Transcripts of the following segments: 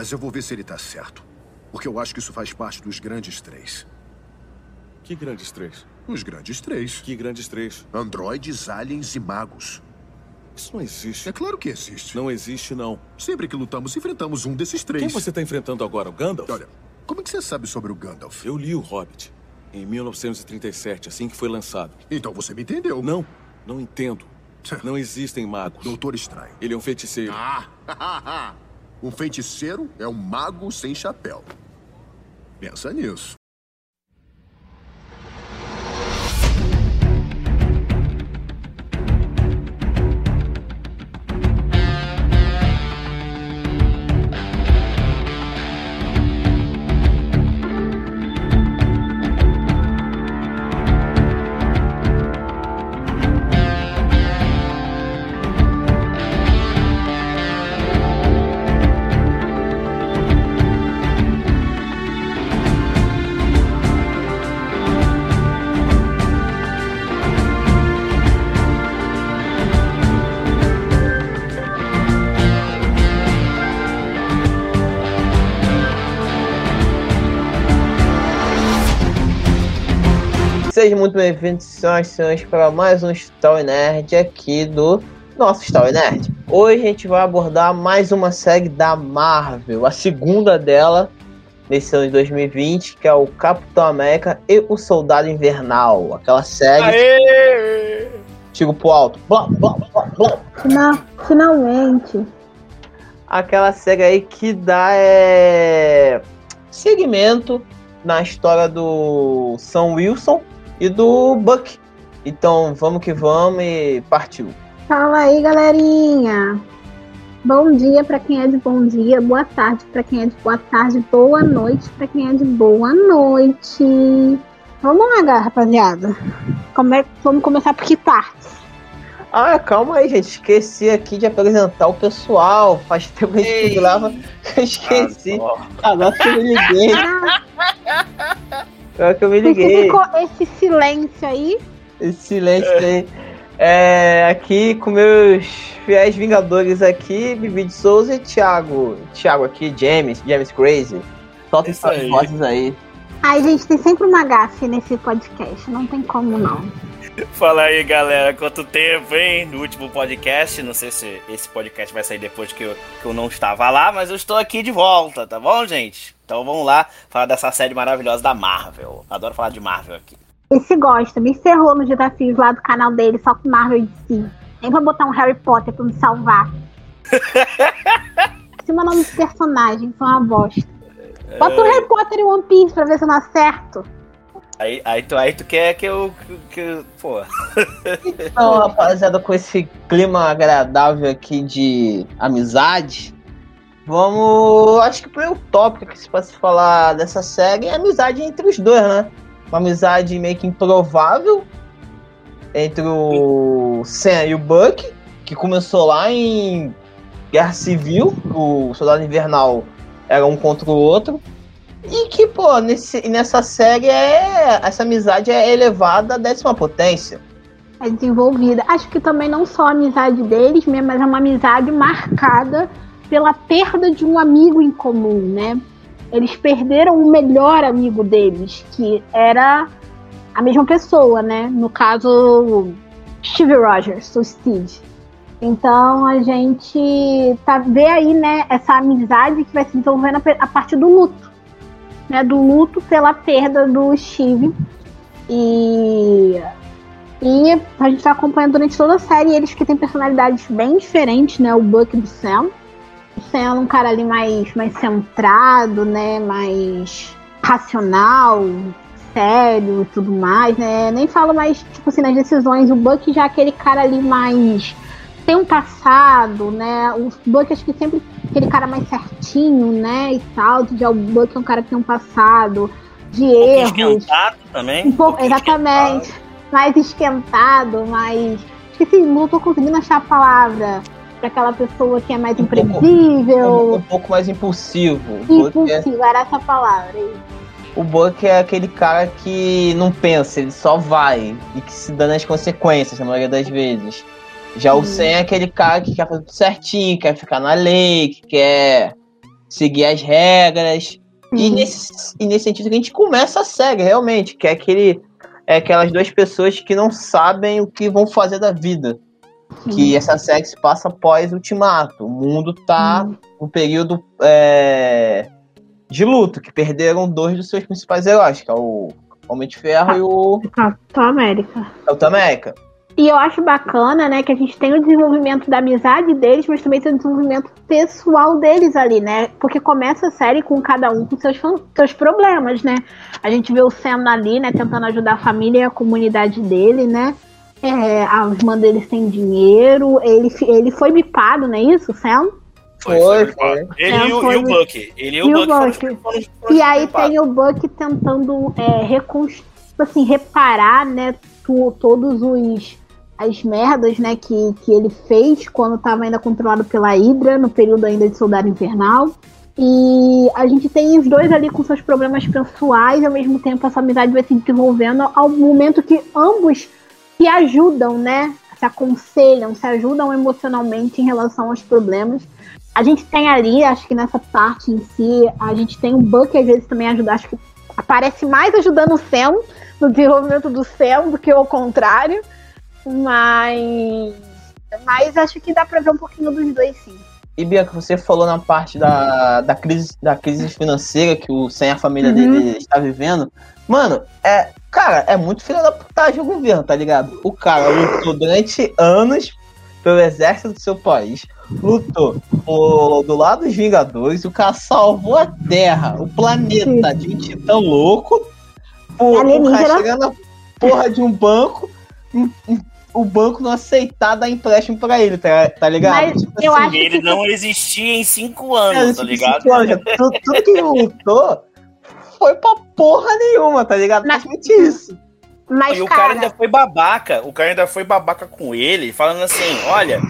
Mas eu vou ver se ele tá certo. Porque eu acho que isso faz parte dos grandes três. Que grandes três? Os grandes três. Que grandes três? Androides, aliens e magos. Isso não existe. É claro que existe. Não existe, não. Sempre que lutamos, enfrentamos um desses três. Quem você está enfrentando agora, o Gandalf? Olha, como é que você sabe sobre o Gandalf? Eu li o Hobbit em 1937, assim que foi lançado. Então você me entendeu. Não, não entendo. Não existem magos. Doutor Estranho. Ele é um feiticeiro. Ah, um feiticeiro é um mago sem chapéu. Pensa nisso. Sejam muito bem-vindos, senhoras e senhores, para mais um Story Nerd aqui do nosso Story Nerd. Hoje a gente vai abordar mais uma série da Marvel, a segunda dela nesse ano de 2020, que é o Capitão América e o Soldado Invernal. Aquela série. Aê! Tiro pro alto. Blá, blá, blá, blá. Final, finalmente. Aquela série aí que dá é, segmento na história do Sam Wilson e do Buck. Então vamos que vamos e partiu. Fala aí, galerinha. Bom dia para quem é de bom dia, boa tarde para quem é de boa tarde, boa noite para quem é de boa noite. Vamos lá, rapaziada. Come- Vamos começar por que partes? Ah, calma aí, gente. Esqueci aqui de apresentar o pessoal. Faz tempo que a gente grava. Eu esqueci. Agora que eu me liguei. Agora que eu me liguei. ficou esse silêncio aí? Esse silêncio aí. É, aqui com meus fiéis vingadores aqui, Bibi de Souza e Thiago. Thiago aqui, James, James Crazy. Solta essas aí. vozes aí. Ai, gente, tem sempre uma gafe nesse podcast. Não tem como, não. Fala aí, galera. Quanto tempo, hein? No último podcast. Não sei se esse podcast vai sair depois que eu, que eu não estava lá, mas eu estou aqui de volta, tá bom, gente? Então vamos lá falar dessa série maravilhosa da Marvel. Adoro falar de Marvel aqui. Ele se gosta, me ferrou nos desafios lá do canal dele, só com Marvel e DC. Nem pra botar um Harry Potter pra me salvar. Cima nome dos personagens, são uma bosta. Bota o Harry Potter e One Piece pra ver se eu não acerto. Aí, aí, tu, aí tu quer que eu. Que, pô. Então, rapaziada, com esse clima agradável aqui de amizade, vamos. Acho que o primeiro tópico que se pode falar dessa série é a amizade entre os dois, né? Uma amizade meio que improvável entre o Sam e o Buck, que começou lá em Guerra Civil, o Soldado Invernal era um contra o outro. E que, pô, nesse, nessa série é, essa amizade é elevada à décima potência. É desenvolvida. Acho que também não só a amizade deles, mesmo, mas é uma amizade marcada pela perda de um amigo em comum, né? Eles perderam o melhor amigo deles, que era a mesma pessoa, né? No caso, Steve Rogers, o Steve. Então a gente tá vê aí, né, essa amizade que vai se desenvolvendo a partir do luto, né? Do luto pela perda do Steve. E e a gente tá acompanhando durante toda a série eles que têm personalidades bem diferentes, né? O Buck e o Sam. O Sam é um cara ali mais, mais centrado, né? Mais racional, sério e tudo mais, né? Nem falo mais, tipo assim, nas decisões. O Buck já é aquele cara ali mais. Tem um passado, né? O Buck acho que sempre aquele cara mais certinho, né? E tal. Já o Buck é um cara que tem um passado de Um erros. esquentado também. Um pouco, pouquinho exatamente. Mais esquentado, mais. Esqueci, não tô conseguindo achar a palavra. Pra aquela pessoa que é mais Um pouco- Um, imprevisível, um pouco mais impulsivo. O Buck, é, era essa palavra. o Buck é aquele cara que não pensa, ele só vai e que se dá nas consequências na maioria das vezes. Já o Hum. Sam é aquele cara que quer fazer tudo certinho, quer ficar na lei, que quer seguir as regras. E Sim. nesse, e nesse sentido que a gente começa a série, realmente, que é aquele. É aquelas duas pessoas que não sabem o que vão fazer da vida. Que essa série se passa após o ultimato. O mundo tá um período é, de luto, que perderam dois dos seus principais heróis, que é o Homem de Ferro e o Capitão América. Capitão América. E eu acho bacana, né, que a gente tem o desenvolvimento da amizade deles, mas também tem o desenvolvimento pessoal deles ali, né? Porque começa a série com cada um com seus, seus problemas, né? A gente vê o Sam ali, né, tentando ajudar a família e a comunidade dele, né? É, a irmã dele sem dinheiro, ele, ele foi bipado, não é isso, Sam? Foi, foi. Ele É, e, o, foi. e o Buck. Ele e E o Buck E aí tem o Buck tentando é, reconstruir, assim, reparar, né, tu- todos os as merdas, né, que, que ele fez quando estava ainda controlado pela Hydra, no período ainda de Soldado Invernal. E a gente tem os dois ali com seus problemas pessoais, ao mesmo tempo essa amizade vai se desenvolvendo ao momento que ambos se ajudam, né? Se aconselham, se ajudam emocionalmente em relação aos problemas. A gente tem ali, acho que nessa parte em si, a gente tem o Buck às vezes também ajuda, acho que aparece mais ajudando o Sam no desenvolvimento do Sam do que o contrário. Mas. Mas acho que dá pra ver um pouquinho dos dois, sim. E Bianca, você falou na parte da, da, crise, da crise financeira que o sem a família Uhum. dele está vivendo. Mano, é. Cara, é muito filho da putagem o governo, tá ligado? O cara lutou durante anos pelo exército do seu país. Lutou o- do lado dos Vingadores. O cara salvou a Terra, o planeta de um titã louco. Por, o cara chegar na porra de um banco. O banco não aceitar dar empréstimo pra ele, tá, tá ligado? Mas eu acho Ele que- não existia em cinco É, anos, tá tipo, ligado? cinco anos, tudo, tudo que ele lutou foi pra porra nenhuma, tá ligado? Basicamente isso. Mas, E o cara cara, ainda foi babaca. O cara ainda foi babaca com ele, falando assim: olha,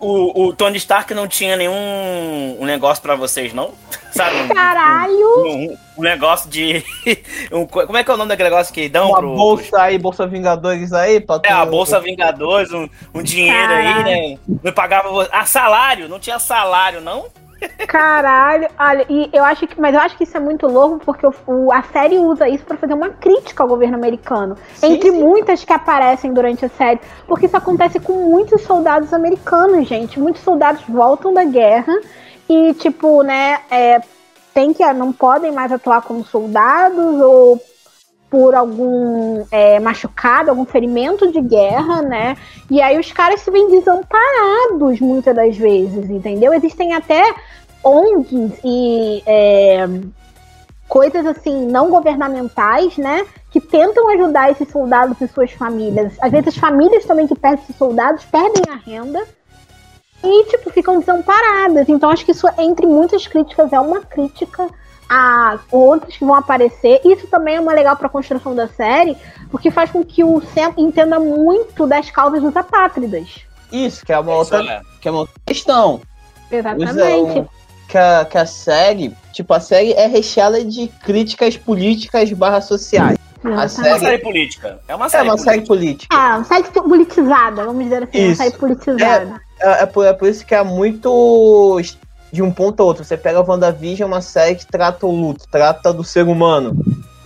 o, o Tony Stark não tinha nenhum um negócio pra vocês, não? Sabe? Um, caralho, um, um negócio de. um co- como é que é o nome daquele negócio que dão Uma pro. bolsa aí, Bolsa Vingadores aí, pra É, a Bolsa Vingadores, um, um dinheiro Caralho. aí, né? Não pagava. Ah, salário, não tinha salário, não? Caralho. Olha, e eu acho que, mas eu acho que isso é muito louco porque o, a série usa isso pra fazer uma crítica ao governo americano. Sim, entre sim. muitas que aparecem durante a série, porque isso acontece com muitos soldados americanos, gente. Muitos soldados voltam da guerra e tipo, né, é, tem que não podem mais atuar como soldados ou por algum é, machucado, algum ferimento de guerra, né? E aí os caras se veem desamparados muitas das vezes, entendeu? Existem até ONGs e é, coisas assim não governamentais, né? Que tentam ajudar esses soldados e suas famílias. Às vezes as famílias também que perdem esses soldados perdem a renda e tipo ficam desamparadas. Então acho que isso entre muitas críticas é uma crítica a outros que vão aparecer. Isso também é uma legal para a construção da série, porque faz com que o Sam entenda muito das causas dos apátridas. Isso, que é uma, outra, é. que é uma outra questão. Exatamente. O- Que a, que a série, tipo, a série é recheada de críticas políticas barra sociais. É uma série- série política. É uma É série uma política. série política. É, uma série politizada, vamos dizer assim, uma Isso. série politizada. É, é por, é por isso que é muito de um ponto a outro. Você pega a WandaVision, uma série que trata o luto, trata do ser humano.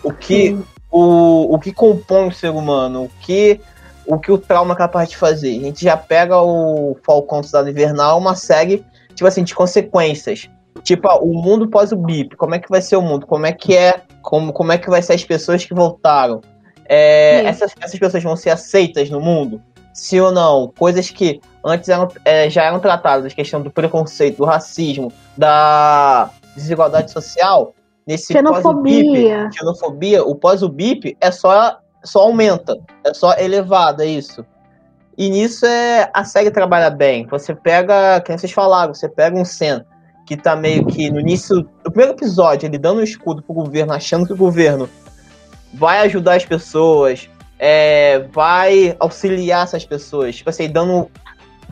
O que, o, o que compõe o ser humano, o que, o que o trauma é capaz de fazer. A gente já pega o Falcão Cidade Invernal, uma série, tipo assim, de consequências. Tipo, ah, o mundo pós o BIP, como é que vai ser o mundo? Como é que é? Como, como é que vai ser as pessoas que voltaram? É, essas, essas pessoas vão ser aceitas no mundo? Sim ou não? Coisas que antes eram, é, já eram tratadas, a questão do preconceito, do racismo, da desigualdade social, nesse Xenofobia. pós-BIP, xenofobia, o pós-BIP é só, só aumenta, é só elevado, é isso. E nisso é, a série trabalha bem. Você pega, que vocês falaram, você pega um Sen que tá meio que no início do primeiro episódio, ele dando um escudo pro governo, achando que o governo vai ajudar as pessoas, é, vai auxiliar essas pessoas, tipo assim, dando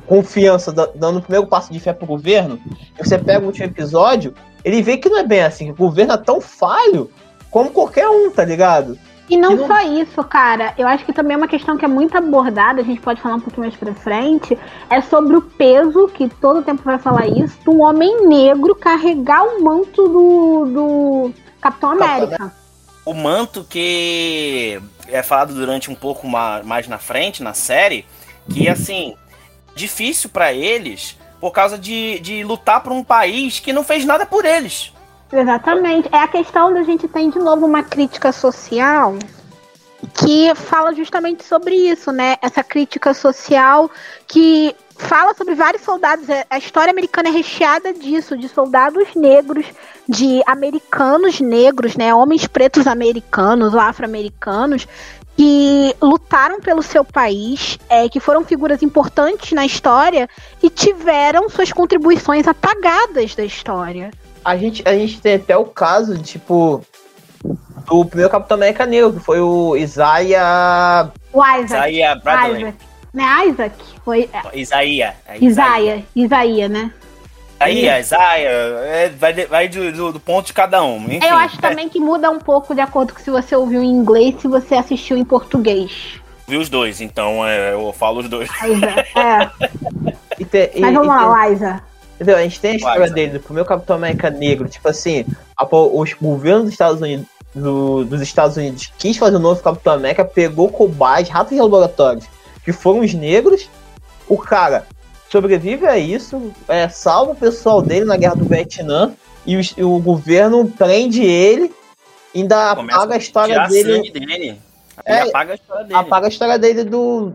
confiança, da- dando o primeiro passo de fé pro governo, você pega o último episódio, ele vê que não é bem assim, o governo é tão falho como qualquer um, tá ligado? E não, não- só isso, cara. Eu acho que também é uma questão que é muito abordada, a gente pode falar um pouquinho mais pra frente, é sobre o peso, que todo tempo vai falar isso, um homem negro carregar o manto do, do Capitão Capitão América. O manto que é falado durante um pouco ma- mais na frente, na série, que assim, difícil pra eles por causa de, de lutar por um país que não fez nada por eles. Exatamente. É a questão da gente tem de novo uma crítica social que fala justamente sobre isso, né? Essa crítica social que fala sobre vários soldados. É- A história americana é recheada disso, de soldados negros, de americanos negros, né? Homens pretos americanos ou afro-americanos que lutaram pelo seu país, é, que foram figuras importantes na história e tiveram suas contribuições apagadas da história. A gente, a gente tem até o caso, tipo, do primeiro Capitão América Negro, que foi o Isaiah. O Isaac. Isaías Bradley. Isaac. Né? Isaac? Foi. é, Isaías. É Isaia. Isaia, né? Isaías, Isaías. É, vai de- vai do, do- do ponto de cada um. Enfim, Eu acho também que muda um pouco de acordo com se você ouviu em inglês se você assistiu em português. Vi os dois, então é, eu falo os dois. É. E tem- e- Mas vamos e tem- lá, Liza. Entendeu? A gente tem a história Vai, dele, do primeiro Capitão América Negro, tipo assim, a- os governos dos Estados Unidos, do- dos Estados Unidos quis fazer o novo Capitão América, pegou cobaias, ratos de laboratórios, que foram os negros, o cara sobrevive a isso, é, salva o pessoal dele na guerra do Vietnã, e, os- e o governo prende ele, ainda Começa apaga a história tirar dele, dele. É, apaga a história dele. apaga a história dele do,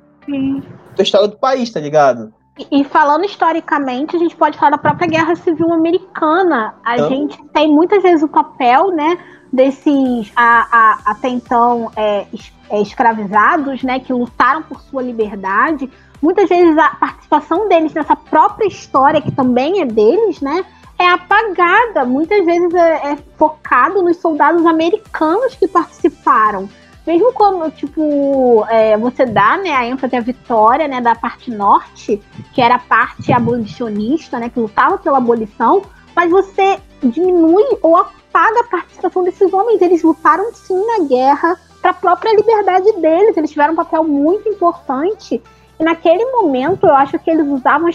da história do país, tá ligado? E, e falando historicamente, a gente pode falar da própria Guerra Civil Americana. A Então. gente tem muitas vezes o papel, né, desses a, a- até então é, é, escravizados, né, que lutaram por sua liberdade. Muitas vezes a participação deles nessa própria história, que também é deles, né, é apagada. Muitas vezes é, é focado nos soldados americanos que participaram. Mesmo quando, tipo, é, você dá né, a ênfase à vitória né, da parte norte, que era a parte abolicionista, né, que lutava pela abolição, mas você diminui ou apaga a participação desses homens. Eles lutaram sim na guerra para a própria liberdade deles, eles tiveram um papel muito importante. E naquele momento, eu acho que eles usavam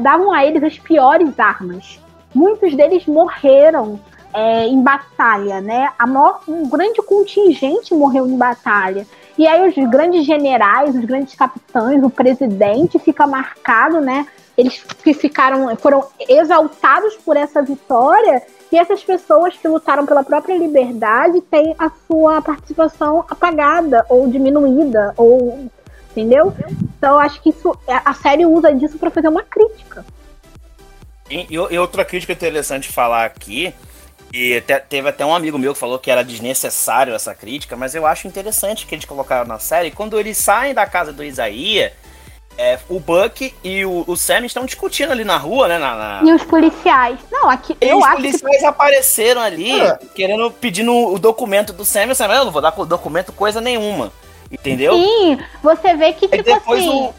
davam a eles as piores armas. Muitos deles morreram é, em batalha, né? Maior- um grande contingente morreu em batalha. E aí os grandes generais, os grandes capitães, o presidente fica marcado, né? Eles que ficaram, foram exaltados por essa vitória e essas pessoas que lutaram pela própria liberdade têm a sua participação apagada ou diminuída ou entendeu? Então acho que isso a série usa disso para fazer uma crítica. E, e- outra crítica interessante falar aqui, e até- teve até um amigo meu que falou que era desnecessário essa crítica, mas eu acho interessante que eles colocaram na série. Quando eles saem da casa do Isaías, é, o Buck e o, o Sam estão discutindo ali na rua, né? Na, na- E os policiais. Não, aqui E eu os acho que policiais apareceram ali, É. querendo, pedindo o documento do Sam. E o Sam, eu não vou dar documento coisa nenhuma. Entendeu? Sim, você vê que, Aí tipo depois assim, o-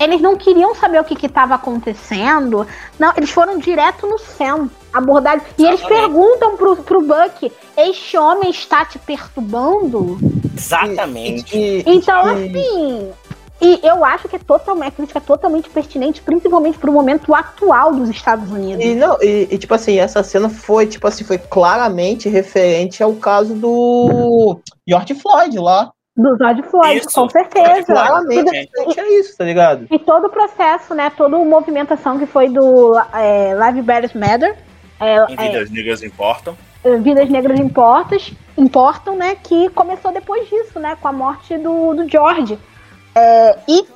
eles não queriam saber o que estava acontecendo. Não, eles foram direto no Sam, abordar. E eles perguntam pro, pro Buck: este homem está te perturbando? Exatamente. E- e- Então, e- assim. E eu acho que é totalmente, a crítica é totalmente pertinente, principalmente pro momento atual dos Estados Unidos. E não, e, e, tipo assim, essa cena foi, tipo assim, foi claramente referente ao caso do George Floyd lá. Do George Floyd, Isso. com certeza. Claramente E, referente a isso, tá ligado? e todo o processo, né? Toda a movimentação que foi do é, Live Matters Matter. É, Em é, vidas negras importam. Vidas Negras Importas, Importam, né? Que começou depois disso, né? Com a morte do, do George. É, e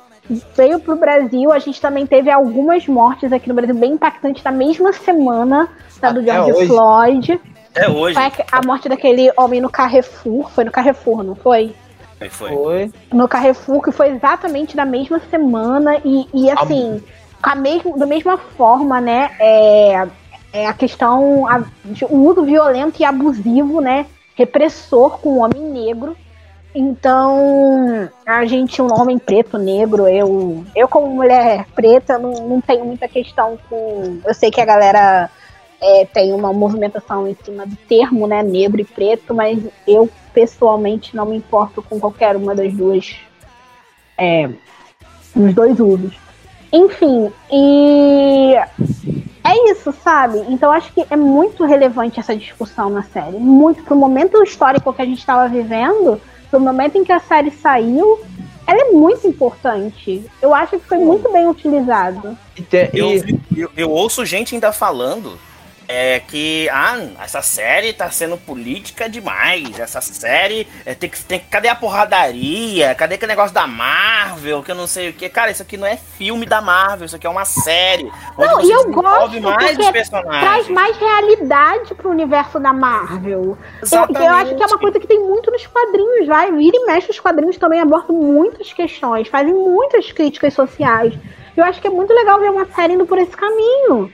veio pro Brasil, a gente também teve algumas mortes aqui no Brasil bem impactantes na mesma semana da do Até George hoje. Floyd. É hoje. Foi a- morte daquele homem no Carrefour. Foi no Carrefour, não foi? Foi, foi. Foi. no Carrefour, que foi exatamente na mesma semana e, e assim, com a mesma, da mesma forma, né? É, é a questão, a- de- o uso violento e abusivo, né? Repressor com o homem negro. Então, a gente, um homem preto, negro, eu, eu como mulher preta, não, não tenho muita questão com. Eu sei que a galera é, tem uma movimentação em cima do termo, né, negro e preto, mas eu pessoalmente não me importo com qualquer uma das duas, é, dos dois usos. Enfim, e é isso, sabe? Então acho que é muito relevante essa discussão na série, muito pro momento histórico que a gente estava vivendo, pro momento em que a série saiu, ela é muito importante. Eu acho que foi muito bem utilizado. E te- Eu, eu, eu ouço gente ainda falando é, que ah, essa série tá sendo política demais. Essa série é, tem que. Tem, cadê a porradaria? Cadê aquele negócio da Marvel? Que eu não sei o que. Cara, isso aqui não é filme da Marvel, isso aqui é uma série. Não, e eu gosto, mais porque personagens. Traz mais realidade pro universo da Marvel. Eu, eu acho que é uma coisa que tem muito nos quadrinhos, vai. Vira e mexe, os quadrinhos também abordam muitas questões, fazem muitas críticas sociais. Eu acho que é muito legal ver uma série indo por esse caminho.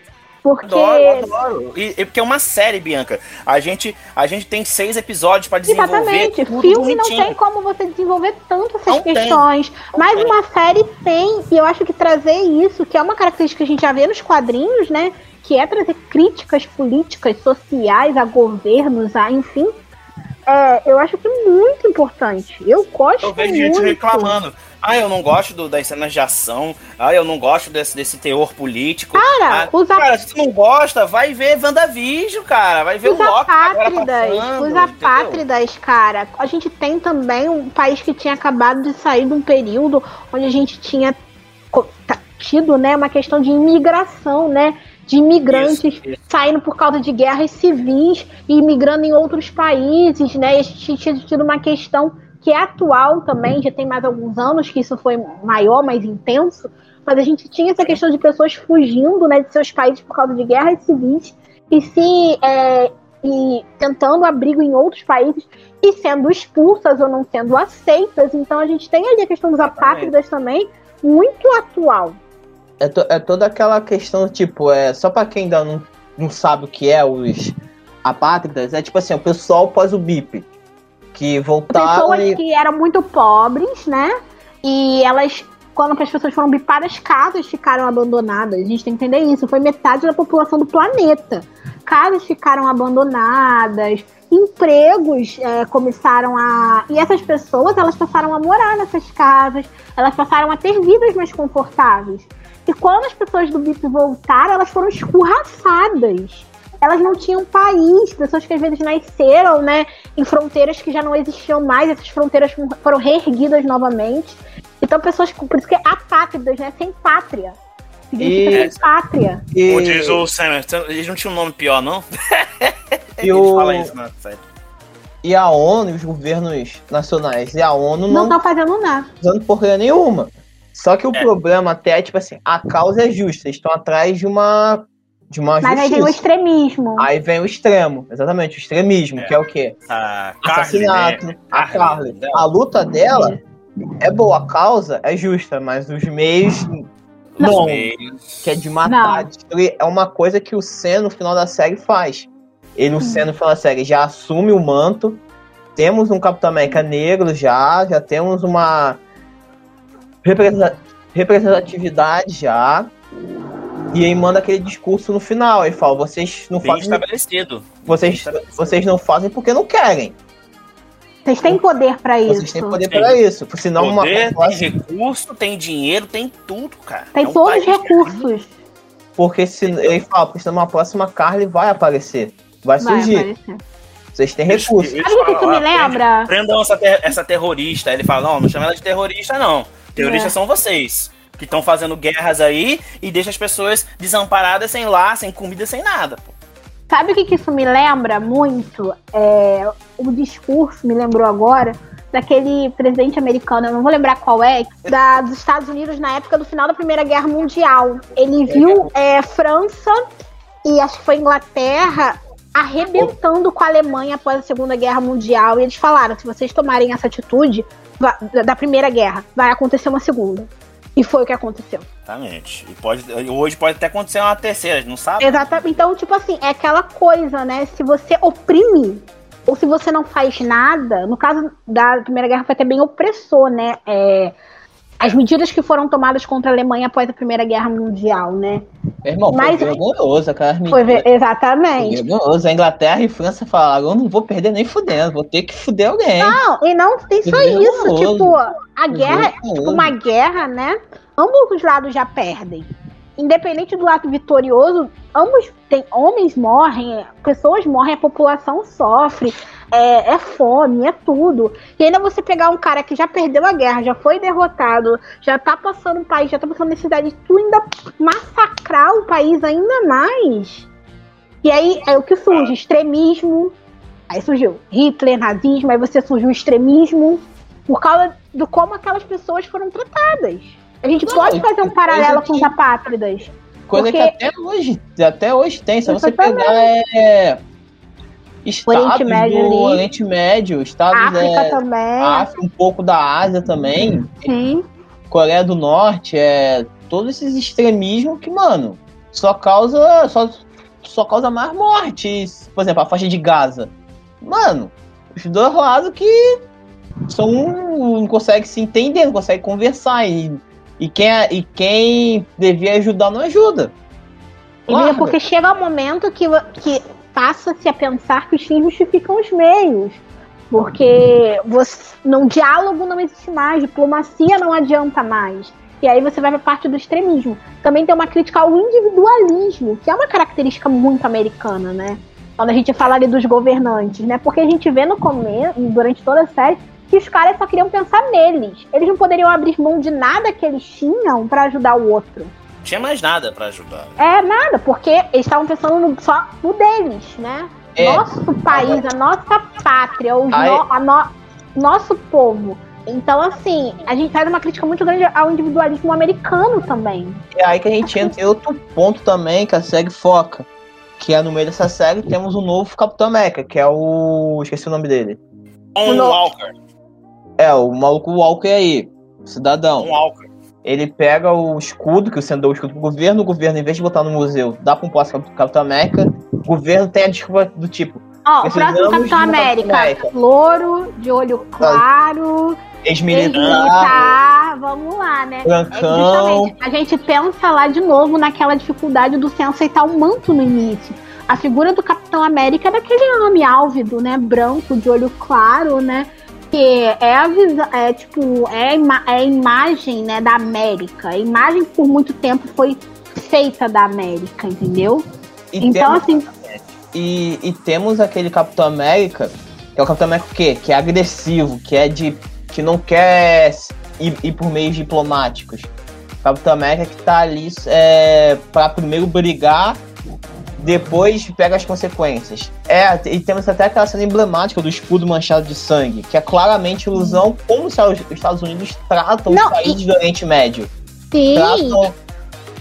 Porque. Adoro, adoro. E, e porque é uma série, Bianca. A gente, a gente tem seis episódios pra desenvolver. Exatamente. Filme não bonitinho. tem como você desenvolver tanto essas Não tem. questões. Não mas tem. uma série tem. E eu acho que trazer isso, que é uma característica que a gente já vê nos quadrinhos, né? Que é trazer críticas políticas, sociais a governos, a enfim. É, eu acho que é muito importante. Eu gosto Eu vejo muito. gente reclamando. Ah, eu não gosto do- das cenas de ação. Ah, eu não gosto desse, desse teor político. Cara, ah, os cara, se tu não gosta, vai ver WandaVision, cara. Vai ver Os o Loki apátridas, passando, os entendeu? apátridas, cara. A gente tem também um país que tinha acabado de sair de um período onde a gente tinha tido, né, uma questão de imigração, né? De imigrantes Isso, isso. saindo por causa de guerras civis e imigrando em outros países, né? E a gente tinha tido uma questão que é atual também, já tem mais alguns anos que isso foi maior, mais intenso, mas a gente tinha essa questão de pessoas fugindo, né, de seus países por causa de guerras civis e se é, e tentando abrigo em outros países e sendo expulsas ou não sendo aceitas. Então a gente tem ali a questão dos apátridas também muito atual. É, to- é toda aquela questão, tipo, é só pra quem ainda não, não sabe o que é os apátridas, é tipo assim, o pessoal pós o BIP, que voltaram pessoas e... que eram muito pobres, né? E elas, quando as pessoas foram bipadas, casas ficaram abandonadas. A gente tem que entender isso. Foi metade da população do planeta. Casas ficaram abandonadas, empregos é, começaram a. E essas pessoas, elas passaram a morar nessas casas, elas passaram a ter vidas mais confortáveis. E quando as pessoas do BIP voltaram, elas foram escorraçadas. Elas não tinham país, pessoas que às vezes nasceram, né, em fronteiras que já não existiam mais, essas fronteiras foram reerguidas novamente. Então, pessoas, por isso que é apátridas, né, sem pátria. Significa E- sem pátria. e- Como diz o Sam, eles não tinham um nome pior, não? E o- falam isso na série. E a ONU, e os governos nacionais e a ONU Não não estão fazendo nada. usando porcaria nenhuma. Só que o É. problema até é, tipo assim, a causa é justa, eles estão atrás de uma de uma Mas aí vem o justiça. extremismo. Aí vem o extremo, exatamente, o extremismo, É. que é o quê? A Carly, Assassinato. né? A Carly. A luta dela é boa, a causa é justa, mas os meios não, que é de matar, Não. é uma coisa que o Sen no final da série faz. Ele, o Sen no final da série, já assume o manto. Temos um Capitão América negro já, já temos uma representa- representatividade já. E aí manda aquele discurso no final. Ele fala, vocês não Bem fazem. estabelecido. Vocês, Bem estabelecido. vocês não fazem porque não querem. Vocês têm poder pra isso. Vocês têm poder para isso. Senão uma Poder, tem população- recurso, tem dinheiro, tem tudo, cara. Tem É um todos os recursos. Porque se ele fala, porque senão uma próxima Carly vai aparecer. Vai Vai surgir. aparecer. Vocês têm recursos. Sabe o que isso me lembra? Prendam essa, ter- essa terrorista. Ele fala, não, não chama ela de terrorista, não. Terroristas É. são vocês. Que estão fazendo guerras aí e deixam as pessoas desamparadas, sem lá, sem comida, sem nada. Pô. Sabe o que, que isso me lembra muito? É, o discurso me lembrou agora daquele presidente americano, eu não vou lembrar qual é, da, dos Estados Unidos na época do final da Primeira Guerra Mundial. Ele viu é, França e acho que foi Inglaterra arrebentando com a Alemanha após a Segunda Guerra Mundial. E eles falaram: se vocês tomarem essa atitude da- Primeira Guerra, vai acontecer uma segunda. E foi o que aconteceu. Exatamente. E pode, hoje pode até acontecer uma terceira, não sabe. Exatamente. Então, tipo assim, é aquela coisa, né? Se você oprime, ou se você não faz nada, no caso da Primeira Guerra foi até bem opressor, né? É, as medidas que foram tomadas contra a Alemanha após a Primeira Guerra Mundial, né? Meu irmão, Mas- foi vergonhoso aquelas Foi medidas. ver- exatamente. Vergonhoso. A Inglaterra e França falaram, eu não vou perder nem fudendo, vou ter que fuder alguém. Não, e não tem só Foi isso, tipo, a guerra, tipo, uma guerra, né? Ambos os lados já perdem. Independente do lado vitorioso, ambos tem homens morrem, pessoas morrem, a população sofre, é, é fome, é tudo. E ainda você pegar um cara que já perdeu a guerra, já foi derrotado, já tá passando o país, já tá passando necessidade, tu ainda massacrar o país ainda mais. E aí é o que surge, extremismo, Aí surgiu Hitler, nazismo, aí você surgiu o extremismo por causa do como aquelas pessoas foram tratadas. A gente Não, pode fazer um paralelo com os apátridas. Coisa porque- que até hoje, até hoje tem. Se você pegar é, estados Oriente Médio do. Oriente Médio, estados África é, também. África, um pouco da Ásia também, Sim. Coreia do Norte, é todos esses extremismos que, mano, só causa só, só causa mais mortes. Por exemplo, a faixa de Gaza. Mano, os dois lados que são não conseguem se entender, não conseguem conversar e, e quem e quem devia ajudar não ajuda. Mesmo Claro. porque chega um momento que, que passa-se a pensar que os fins justificam os meios. Porque você, no diálogo não existe mais, diplomacia não adianta mais. E aí você vai pra parte do extremismo. Também tem uma crítica ao individualismo, que é uma característica muito americana, né? Quando a gente fala ali dos governantes, né? Porque a gente vê no começo, durante toda a série, que os caras só queriam pensar neles. Eles não poderiam abrir mão de nada que eles tinham pra ajudar o outro. Tinha mais nada pra ajudar. É nada, porque eles estavam pensando no- só no deles, né? É. Nosso país, a nossa pátria, Aí- no- a no- nosso povo. Então, assim, a gente faz uma crítica muito grande ao individualismo americano também. É aí que a gente entra em outro ponto também que a série foca. Que é no meio dessa série temos um novo Capitão América, que é o. Esqueci o nome dele. Um Não. Walker. É, o maluco Walker aí, o cidadão. Um Walker. Ele pega o escudo, que o Senador deu o escudo pro governo, o governo, em vez de botar no museu, dá pra um posto do Capitão América, o governo tem a desculpa do tipo, Ó, o Precisamos próximo Capitão América, América. louro, de olho claro, ex-militar, vamos lá, né? É que brancão. justamente, a gente pensa lá de novo naquela dificuldade do Sam aceitar o manto no início. A figura do Capitão América é daquele homem álvido, né? Branco, de olho claro, né? Que é a visão, é tipo, é a, ima- é a imagem né, da América. A imagem que por muito tempo foi feita da América, entendeu? E então, temos, assim, e, e temos aquele Capitão América, que é o Capitão América o quê? Que é agressivo, que é de. que não quer ir, ir por meios diplomáticos. Capitão América que tá ali é, para primeiro brigar, depois pega as consequências. É, e temos até aquela cena emblemática do escudo manchado de sangue, que é claramente ilusão como se os Estados Unidos tratam Não, os países do Oriente Médio. sim. Tratam,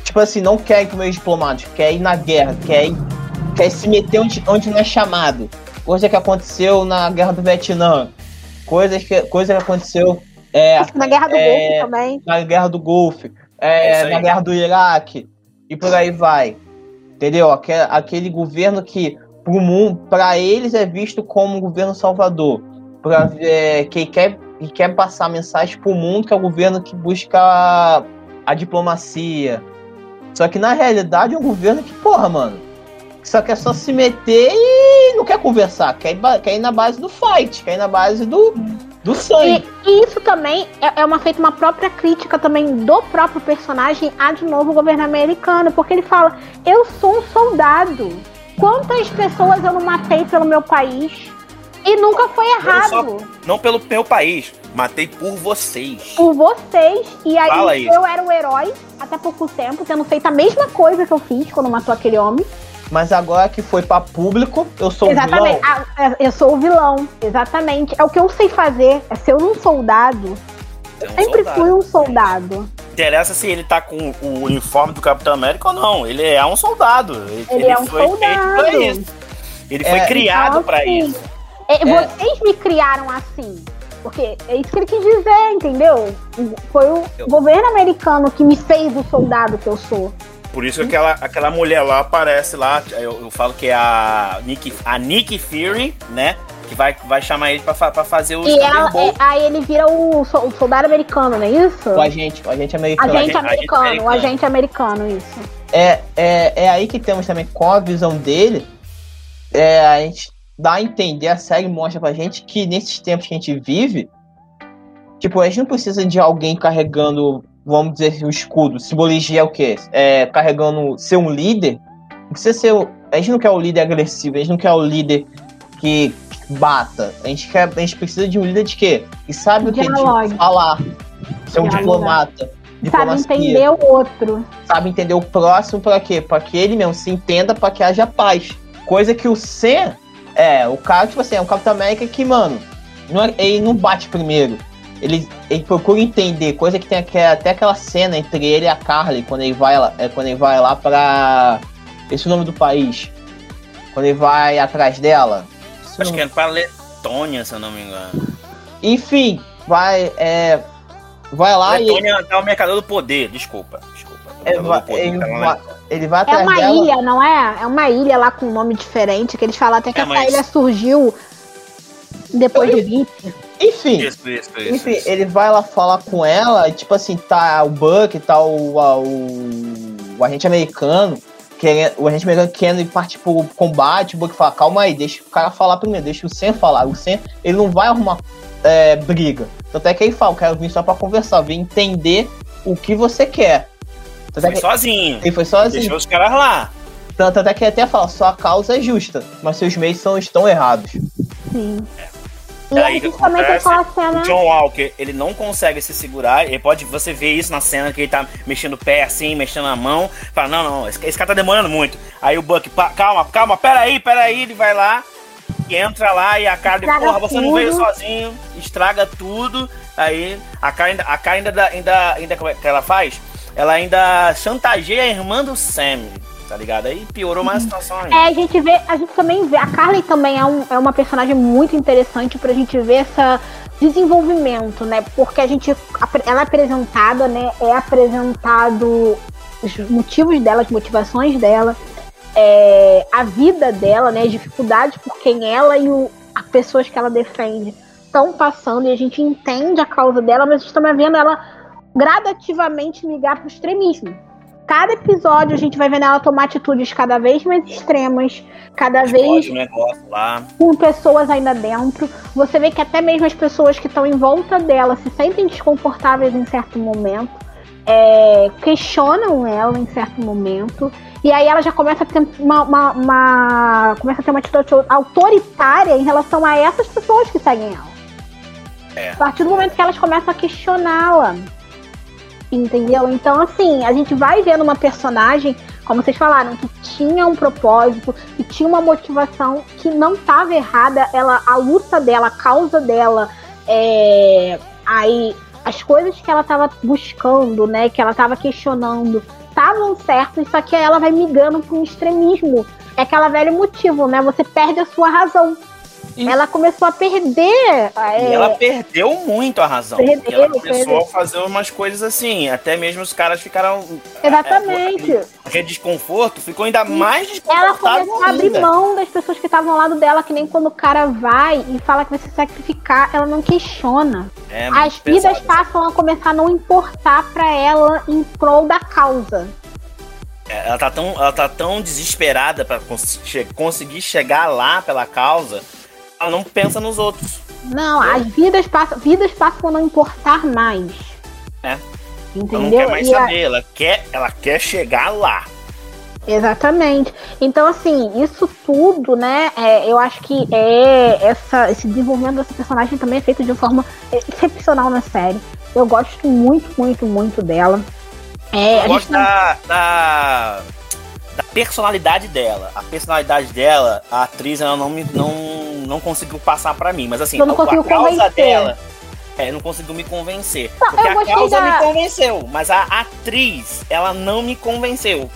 tipo assim, não quer ir pro meio diplomático, quer ir na guerra, quer, ir, quer se meter onde, onde não é chamado. Coisa que aconteceu na guerra do Vietnã. Coisas que, coisa que aconteceu é, Na Guerra do é, Golfo também. na guerra do Golfo, É é, na guerra do Iraque e por aí vai. Entendeu? Aquele, aquele governo que mundo, para eles é visto como um governo salvador, para que quer que quer passar mensagem pro mundo que é o governo que busca a diplomacia. Só que na realidade é um governo que, porra, mano, só quer só se meter e não quer conversar, quer ir, quer ir na base do fight, quer ir na base do, do sangue. E, e isso também é, é uma feita uma própria crítica também do próprio personagem a de novo o governo americano, porque ele fala: eu sou um soldado. Quantas pessoas eu não matei pelo meu país e nunca foi errado Não pelo meu país. Matei por vocês. por vocês. E Fala aí isso. eu era o herói até pouco tempo, tendo feito a mesma coisa que eu fiz quando matou aquele homem. Mas agora que foi pra público, eu sou o Exatamente. vilão. Ah, é, eu sou o vilão. Exatamente. É o que eu sei fazer. É ser um soldado. É um Sempre soldado. fui um soldado. interessa se ele tá com o uniforme do Capitão América ou não. Ele é um soldado. Ele, Ele é um foi feito pra soldado. isso. Ele foi É, criado Então, pra assim, isso. é, Vocês me criaram assim. Porque é isso que ele quis dizer, entendeu? Foi o Eu- governo americano que me fez o soldado que eu sou. Por isso que aquela, aquela mulher lá aparece lá. Eu, eu falo que é a Nick, a Nick Fury, né? que vai, vai chamar ele pra, pra fazer o E ela, é, aí ele vira o, so- o soldado americano, não é isso? O agente, o agente americano. Agente agente- agente americano, o americano. agente americano, isso. É, é, é aí que temos também com a visão dele. É, a gente dá a entender, a série mostra pra gente que nesses tempos que a gente vive, tipo, a gente não precisa de alguém carregando, vamos dizer, o escudo. Simbologia é o quê? É, carregando ser um líder. Não precisa ser. A gente não quer o líder agressivo, a gente não quer o líder que, bata. A gente, quer, a gente precisa de um líder de quê? Que sabe o que? De falar. Ser um diplomata. Sabe entender o outro. sabe entender o próximo para quê? Para que ele mesmo se entenda, para que haja paz. Coisa que o Sen é, o cara, tipo assim, é um Capitão América que, mano, não é- ele não bate primeiro. Ele, ele procura entender, coisa que tem até aquela cena entre ele e a Carly, quando ele vai lá, é, quando ele vai lá pra. Esse é o nome do país. Quando ele vai atrás dela. Acho nome- que é pra Letônia, se eu não me engano. Enfim, vai. É, vai lá e Letônia tá o mercador do poder, desculpa. Desculpa. É, mercador vai- do poder, ele tá vai- ele vai É uma dela. ilha, não é? É uma ilha lá com um nome diferente, que eles falam até que É, essa mas- ilha surgiu depois do VIP. Enfim, Isso, isso, isso. Enfim, isso. ele vai lá falar com ela, e, tipo assim, tá o Buck, tá o, a- o, o agente americano, querendo, o agente americano querendo ir partir pro combate, o Buck fala, calma aí, deixa o cara falar primeiro, deixa o Sam falar. O Sam, ele não vai arrumar é, briga. Tanto é que ele fala, eu quero vir só pra conversar, vir entender o que você quer. Tanto é Foi que sozinho. ele foi sozinho. Deixou os caras lá. Tanto é que ele até fala, sua causa é justa, mas seus meios são, estão errados. Sim. E Aí justamente aquela cena. O John Walker, ele não consegue se segurar. Ele pode, você vê isso na cena que ele tá mexendo o pé assim, mexendo a mão. Fala, não, não, esse, esse cara tá demorando muito. Aí o Buck, "Pa- calma, calma, peraí, peraí. Ele vai lá, e entra lá e a cara de, porra, você não tudo. veio sozinho, estraga tudo. Aí a cara ainda, a cara ainda, ainda, ainda, como é que ela faz? Ela ainda chantageia a irmã do Sam, tá ligado? Aí piorou mais a situação ainda. É, a gente vê, a gente também vê, a Carly também é, um- é uma personagem muito interessante pra gente ver essa desenvolvimento, né? Porque a gente, ela é apresentada, né? É apresentado os motivos dela, as motivações dela, é, a vida dela, né? As dificuldades por quem ela e o, as pessoas que ela defende estão passando e a gente entende a causa dela, mas a gente também vendo ela gradativamente ligar pro extremismo. Cada episódio a gente vai vendo ela tomar atitudes cada vez mais extremas, cada vez Explode o negócio lá. com pessoas ainda dentro. Você vê que até mesmo as pessoas que estão em volta dela se sentem desconfortáveis em certo momento, é, questionam ela em certo momento. E aí ela já começa a ter uma, uma- uma- começa a ter uma atitude autoritária em relação a essas pessoas que seguem ela. É. A partir do momento que elas começam a questioná-la. Entendeu? Então, assim, a gente vai vendo uma personagem, como vocês falaram, que tinha um propósito, que tinha uma motivação que não estava errada. Ela, a luta dela, a causa dela, é, aí as coisas que ela estava buscando, né, que ela estava questionando, estavam certas, só que ela vai migrando para um extremismo. É aquela velho motivo, né? Você perde a sua razão. Ela começou a perder. E é, ela perdeu muito a razão. Perdeu, porque ela começou perdeu. a fazer umas coisas assim. Até mesmo os caras ficaram. Exatamente. é, aquele desconforto ficou ainda mais Ela desconfortável. começou a abrir mão das pessoas que estavam ao lado dela, que nem quando o cara vai e fala que vai se sacrificar, ela não questiona. É, As vidas pesado. passam a começar a não importar pra ela em prol da causa. É, Ela tá tão, ela tá tão desesperada pra cons- che- conseguir chegar lá pela causa, ela não pensa nos outros. Não, as vidas passam, vidas passam a não importar mais. É. Ela não Entendeu? quer mais E a- saber, ela quer, ela quer chegar lá. Exatamente. Então, assim, isso tudo, né? é, eu acho que é essa, esse desenvolvimento dessa personagem também é feito de uma forma excepcional na série. Eu gosto muito, muito, muito dela. É, Eu a gosto não- da, da, da personalidade dela. A personalidade dela, a atriz, ela não, me, não, não conseguiu passar pra mim. Mas assim, Eu a, a causa convencer. dela. É, não conseguiu me convencer. Não, porque eu a causa da- me convenceu, mas a atriz, ela não me convenceu.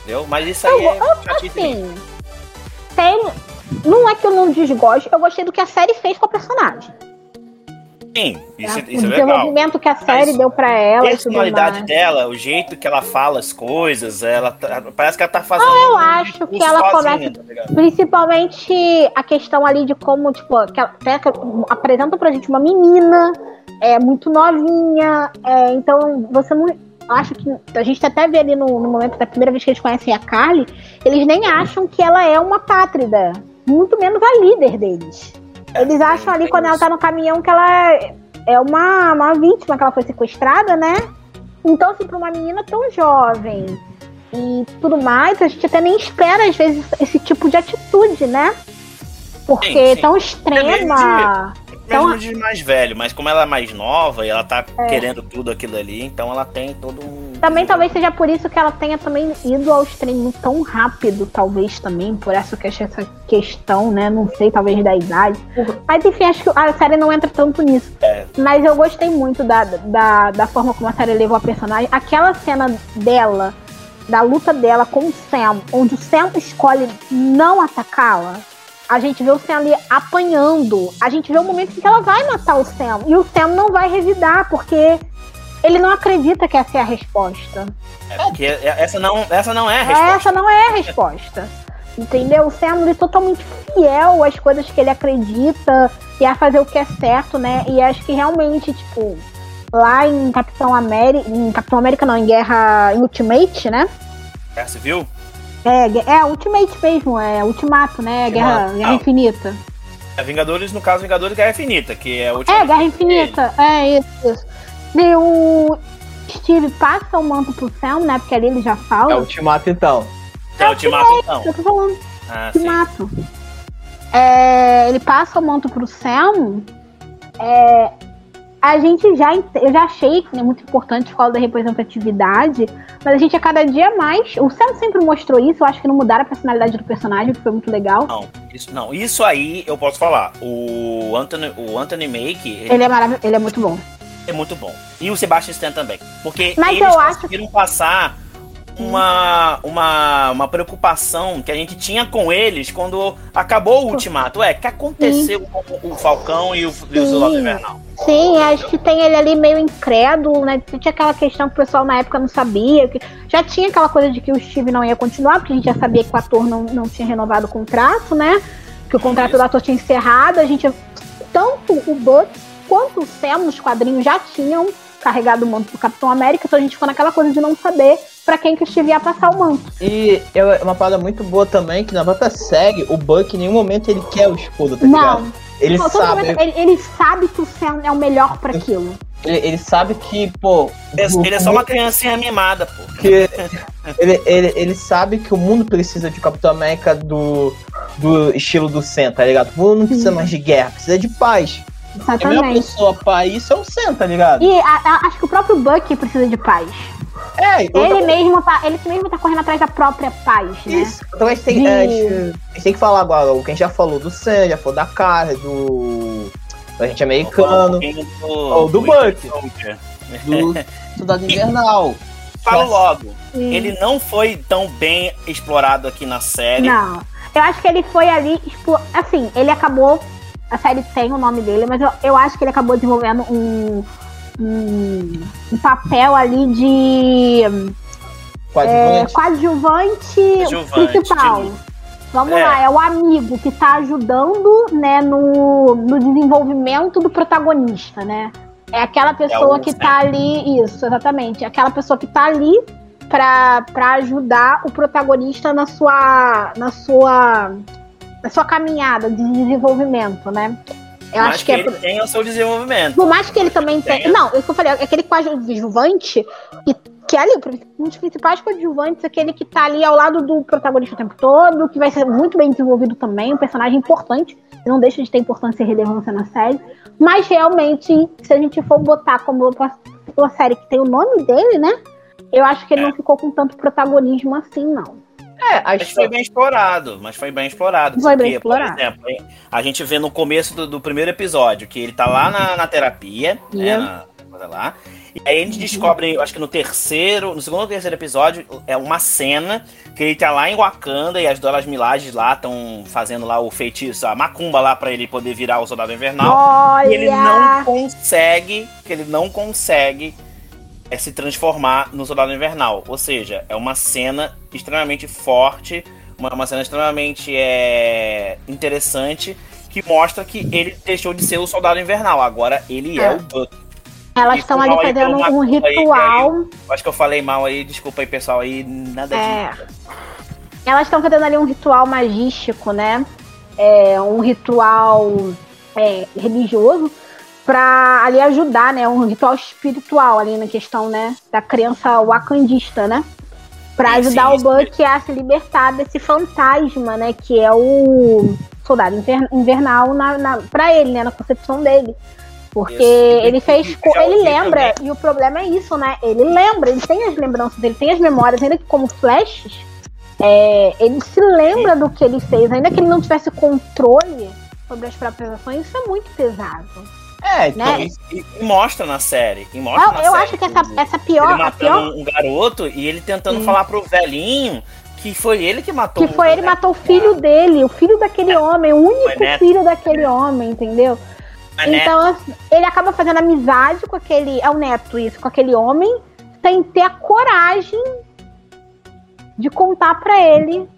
Entendeu? Mas isso aí Eu- é minha. Assim, tem. Não é que eu não desgosto, eu gostei do que a série fez com a personagem. Sim, isso, o isso é legal. desenvolvimento que a série Mas deu pra ela. A personalidade dela, o jeito que ela fala as coisas, ela tá- parece que ela tá fazendo. eu um acho que ela sozinha, começa- tá? Principalmente a questão ali de como, tipo, que ela, até apresenta pra gente uma menina, é muito novinha, é, então você não. eu Acho que a gente até vê ali no, no momento da primeira vez que eles conhecem a Carly, eles nem acham que ela é uma pátrida, muito menos a líder deles. Eles tem- acham ali quando ela tá no caminhão que ela é uma, uma vítima, que ela foi sequestrada, né? Então, assim, pra uma menina tão jovem e tudo mais, a gente até nem espera, às vezes, esse tipo de atitude, né? Porque Sim, sim. tão extrema. Então, Mesmo de mais velho, mas como ela é mais nova e ela tá É. querendo tudo aquilo ali, então ela tem todo um. Também talvez seja por isso que ela tenha também ido ao extremo tão rápido, talvez também, por essa, que- essa questão, né? Não sei, talvez da idade. Mas enfim, acho que a série não entra tanto nisso. É. Mas eu gostei muito da, da, da forma como a série levou a personagem. Aquela cena dela, da luta dela com o Sam, onde o Sam escolhe não atacá-la. A gente vê o Sam ali apanhando. A gente vê o momento em que ela vai matar o Sam. E o Sam não vai revidar, porque ele não acredita que essa é a resposta. É, porque essa não, essa não é a resposta. Essa não é a resposta. Entendeu? O Sam é totalmente fiel às coisas que ele acredita e a fazer o que é certo, né? E acho que realmente, tipo, lá em Capitão América. Em Capitão América não, em Guerra. Em Ultimate, né? É, Você viu? É, é Ultimate mesmo, é Ultimato, né? Guerra, Ultimato. Guerra Ah. Infinita. É Vingadores, no caso, Vingadores Guerra Infinita, que é a última. É, Guerra Infinita, é isso, isso. E o Steve passa o manto pro Sam, né? Porque ali ele já É fala. o Ultimato, então. É o Ultimato, então. Eu tô falando. Ah, que sim. mato. É, ele passa o manto pro Sam. É, a gente já. Eu já achei que é muito importante por causa da representatividade. Mas a gente a cada dia mais. O Sam sempre mostrou isso. Eu acho que não mudaram a personalidade do personagem, que foi muito legal. Não, isso, não, isso aí eu posso falar. O Anthony, o Anthony Make, ele Ele é maravilhoso. Ele é muito bom. é muito bom. E o Sebastian Stan também. Porque Mas eles eu acho- conseguiram passar uma, uma, uma preocupação que a gente tinha com eles quando acabou o Ultimato. Ué, o que aconteceu com o Falcão e o, e o Sim. Soldado Invernal? Sim, acho que tem ele ali meio incrédulo, né? Tinha aquela questão que o pessoal na época não sabia. Que já tinha aquela coisa de que o Steve não ia continuar, porque a gente já sabia que o ator não, não tinha renovado o contrato, né? Que o contrato Isso. do ator tinha encerrado. A gente. Tanto o Buck quanto o Sam nos quadrinhos já tinham carregado o manto do Capitão América, então a gente ficou naquela coisa de não saber pra quem que o Steve ia passar o manto. E é uma parada muito boa também, que na própria série, o Buck em nenhum momento ele quer o escudo, tá ligado? não, Ele Não, sabe, momento ele, ele sabe que o Sam é o melhor pra aquilo. ele, ele sabe que, pô. Ele, o- ele é só uma criancinha mimada, pô. que ele, ele, ele sabe que o mundo precisa de Capitão América do, do estilo do Sam, tá ligado? O mundo não precisa Sim. mais de guerra, precisa de paz. A melhor Exatamente. pessoa pra isso é o Sam, tá ligado? E a- a- acho que o próprio Buck precisa de paz. É, outra Ele mesmo, tá, ele mesmo tá correndo atrás da própria paz, né? Isso. Então a gente, tem, De- é, a, gente, a gente tem que falar agora o que a gente já falou do Sam, já falou da Cara, do, do agente americano, Ou Ou do Buck. Soldier. do Soldado Invernal. Falo logo. E- Ele não foi tão bem explorado aqui na série. Não. Eu acho que ele foi ali, tipo, assim, ele acabou. A série tem o nome dele, mas eu, eu acho que ele acabou desenvolvendo um. Um, um papel ali de é, Coadjuvante. coadjuvante Coadjuvante, principal. de- Vamos É. lá, é o amigo que tá ajudando, né, no, no desenvolvimento do protagonista, né? É aquela pessoa o que tá ali, isso, exatamente. Aquela pessoa que tá ali pra, pra ajudar o protagonista na sua, na sua, na sua caminhada de desenvolvimento, né? Eu acho que, que é ele tem o seu desenvolvimento. por mais que ele também tenha. Não, é o que eu falei, aquele coadjuvante, que, que é ali, um dos principais coadjuvantes, aquele que tá ali ao lado do protagonista o tempo todo, que vai ser muito bem desenvolvido também, um personagem importante, não deixa de ter importância e relevância na série. Mas realmente, se a gente for botar como uma, uma série que tem o nome dele, né? Eu acho que ele É. não ficou com tanto protagonismo assim, não. É, Mas foi bem explorado, mas foi bem explorado. Foi bem porque, explorado. Por exemplo, a gente vê no começo do, do primeiro episódio que ele tá lá na, na terapia, né, Yeah. na- coisa lá, E aí a gente descobre, acho que no terceiro, no segundo ou terceiro episódio, é uma cena que ele tá lá em Wakanda e as Doras Milages lá estão fazendo lá o feitiço, a macumba lá para ele poder virar o soldado invernal. Olha! E ele não consegue, que ele não consegue é, se transformar no soldado invernal. Ou seja, é uma cena extremamente forte, uma, uma cena extremamente é, interessante que mostra que ele deixou de ser o soldado invernal. Agora ele é, É. o Buck. Elas estão ali aí fazendo um aí, ritual. aí eu Acho que eu falei mal aí, desculpa aí, pessoal, aí nada É. disso. Elas estão fazendo ali um ritual magístico, né? É, um ritual é, religioso pra ali ajudar, né? Um ritual espiritual ali na questão, né? Da crença wakandista, né? Pra Sim, ajudar sim, o Buck a se libertar desse fantasma, né? Que é o soldado inver- invernal na, na, pra ele, né? Na concepção dele. Porque Isso. ele fez. Ele lembra, e o problema é isso, né? Ele lembra, ele tem as lembranças dele, tem as memórias, ainda que como flashes, é, ele se lembra do que ele fez, ainda que ele não tivesse controle sobre as próprias ações, isso é muito pesado. É, então, Né? E, e mostra na série. E mostra Eu, na eu série acho que essa, essa ele pior, a matando pior um garoto e ele tentando Sim. falar pro velhinho que foi ele que matou que foi ele matou o filho dele, o filho daquele homem, o único filho daquele homem, entendeu? Né, Então, assim, ele acaba fazendo amizade com aquele. É o neto, isso, com aquele homem, sem ter a coragem de contar pra ele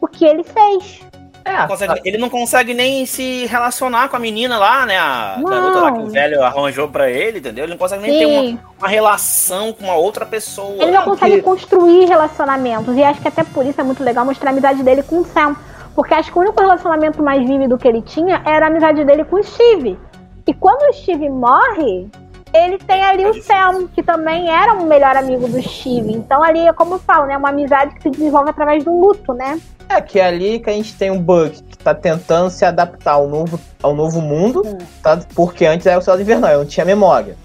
o que ele fez. É, não consegue- ele não consegue nem se relacionar com a menina lá, né? A Não. garota lá que o velho arranjou pra ele, entendeu? Ele não consegue nem ter uma, Sim. uma relação com uma outra pessoa. Ele não consegue que- construir relacionamentos. E acho que até por isso é muito legal mostrar a amizade dele com o Sam. Porque acho que o único relacionamento mais vívido que ele tinha era a amizade dele com o Steve. E quando o Steve morre, ele tem ali o Sam, que também era um melhor amigo do Steve. Então ali é como eu falo, né? Uma amizade que se desenvolve através do luto, né? É que é ali que a gente tem um Buck que tá tentando se adaptar ao novo, ao novo mundo, tá? porque antes era o Soldado Invernal, eu não tinha memória.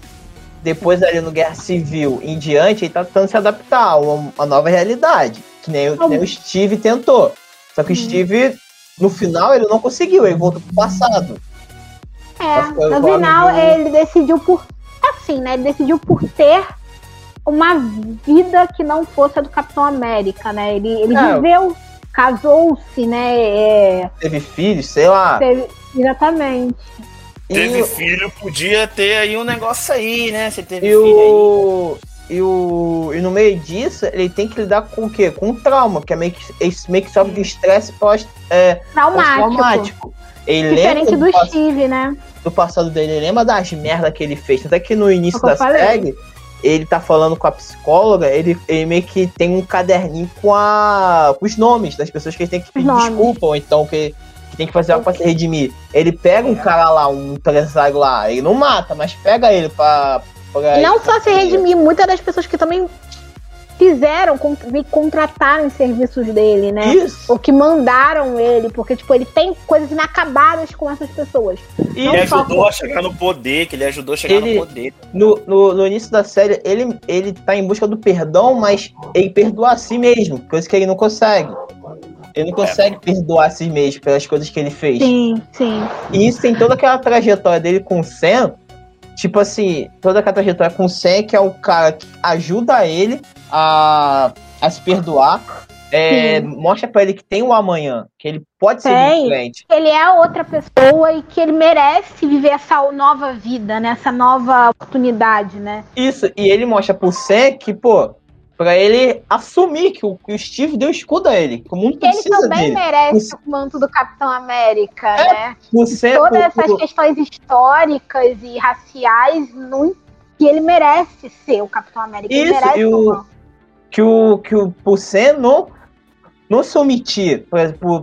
Depois ali no Guerra Civil em diante, ele tá tentando se adaptar a uma, nova realidade, que nem, o- que nem o Steve tentou. Só que o Steve, no final, ele não conseguiu, ele voltou pro passado. É, no falo final ele decidiu por. Assim, né? Ele decidiu por ter uma vida que não fosse a do Capitão América, né? Ele, ele É. viveu, casou-se, né? é, Teve filhos, sei lá. teve- exatamente. Teve E, filho, podia ter aí um negócio aí, né? Você teve e filho aí. o. E, o, e no meio disso, ele tem que lidar com o quê? Com o trauma, que é meio que, ele meio que sofre de estresse pós, é, Traumático. pós-traumático. Ele Diferente do pass- Steve, né? Do passado dele, ele lembra das merda que ele fez. Até que no início É da série, ele tá falando com a psicóloga, ele, ele meio que tem um caderninho com, a, com os nomes das pessoas que ele tem que pedir desculpa, ou então que, que tem que fazer algo pra se redimir. Ele pega um cara lá, um empresário lá, ele não mata, mas pega ele pra. pra não só se redimir, muitas das pessoas que também fizeram, me contrataram em serviços dele, né? Isso. Ou que mandaram ele, porque, tipo, ele tem coisas inacabadas com essas pessoas. E Ele ajudou por- a chegar no poder, que ele ajudou a chegar Ele- no poder. no, no, no início da série, ele, ele tá em busca do perdão, mas ele perdoa a si mesmo, coisa que ele não consegue. Ele não consegue perdoar a si mesmo pelas coisas que ele fez. Sim, sim. E isso tem toda aquela trajetória dele com o Sam. Tipo assim, toda aquela trajetória com o Sam, que é o cara que ajuda ele a, a se perdoar. É, mostra pra ele que tem o amanhã, que ele pode ser Tem. diferente. Ele é outra pessoa e que ele merece viver essa nova vida, né? Essa nova oportunidade, né? Isso, e ele mostra pro Sam que, pô, pra ele assumir que o, que o Steve deu escudo a ele, que o mundo ele também dele. merece o manto do Capitão América, É, né? O Todas o- essas o- questões históricas e raciais que ele merece ser o Capitão América. ele Isso, merece e o- o. que o que o pro Sam não, não se omitir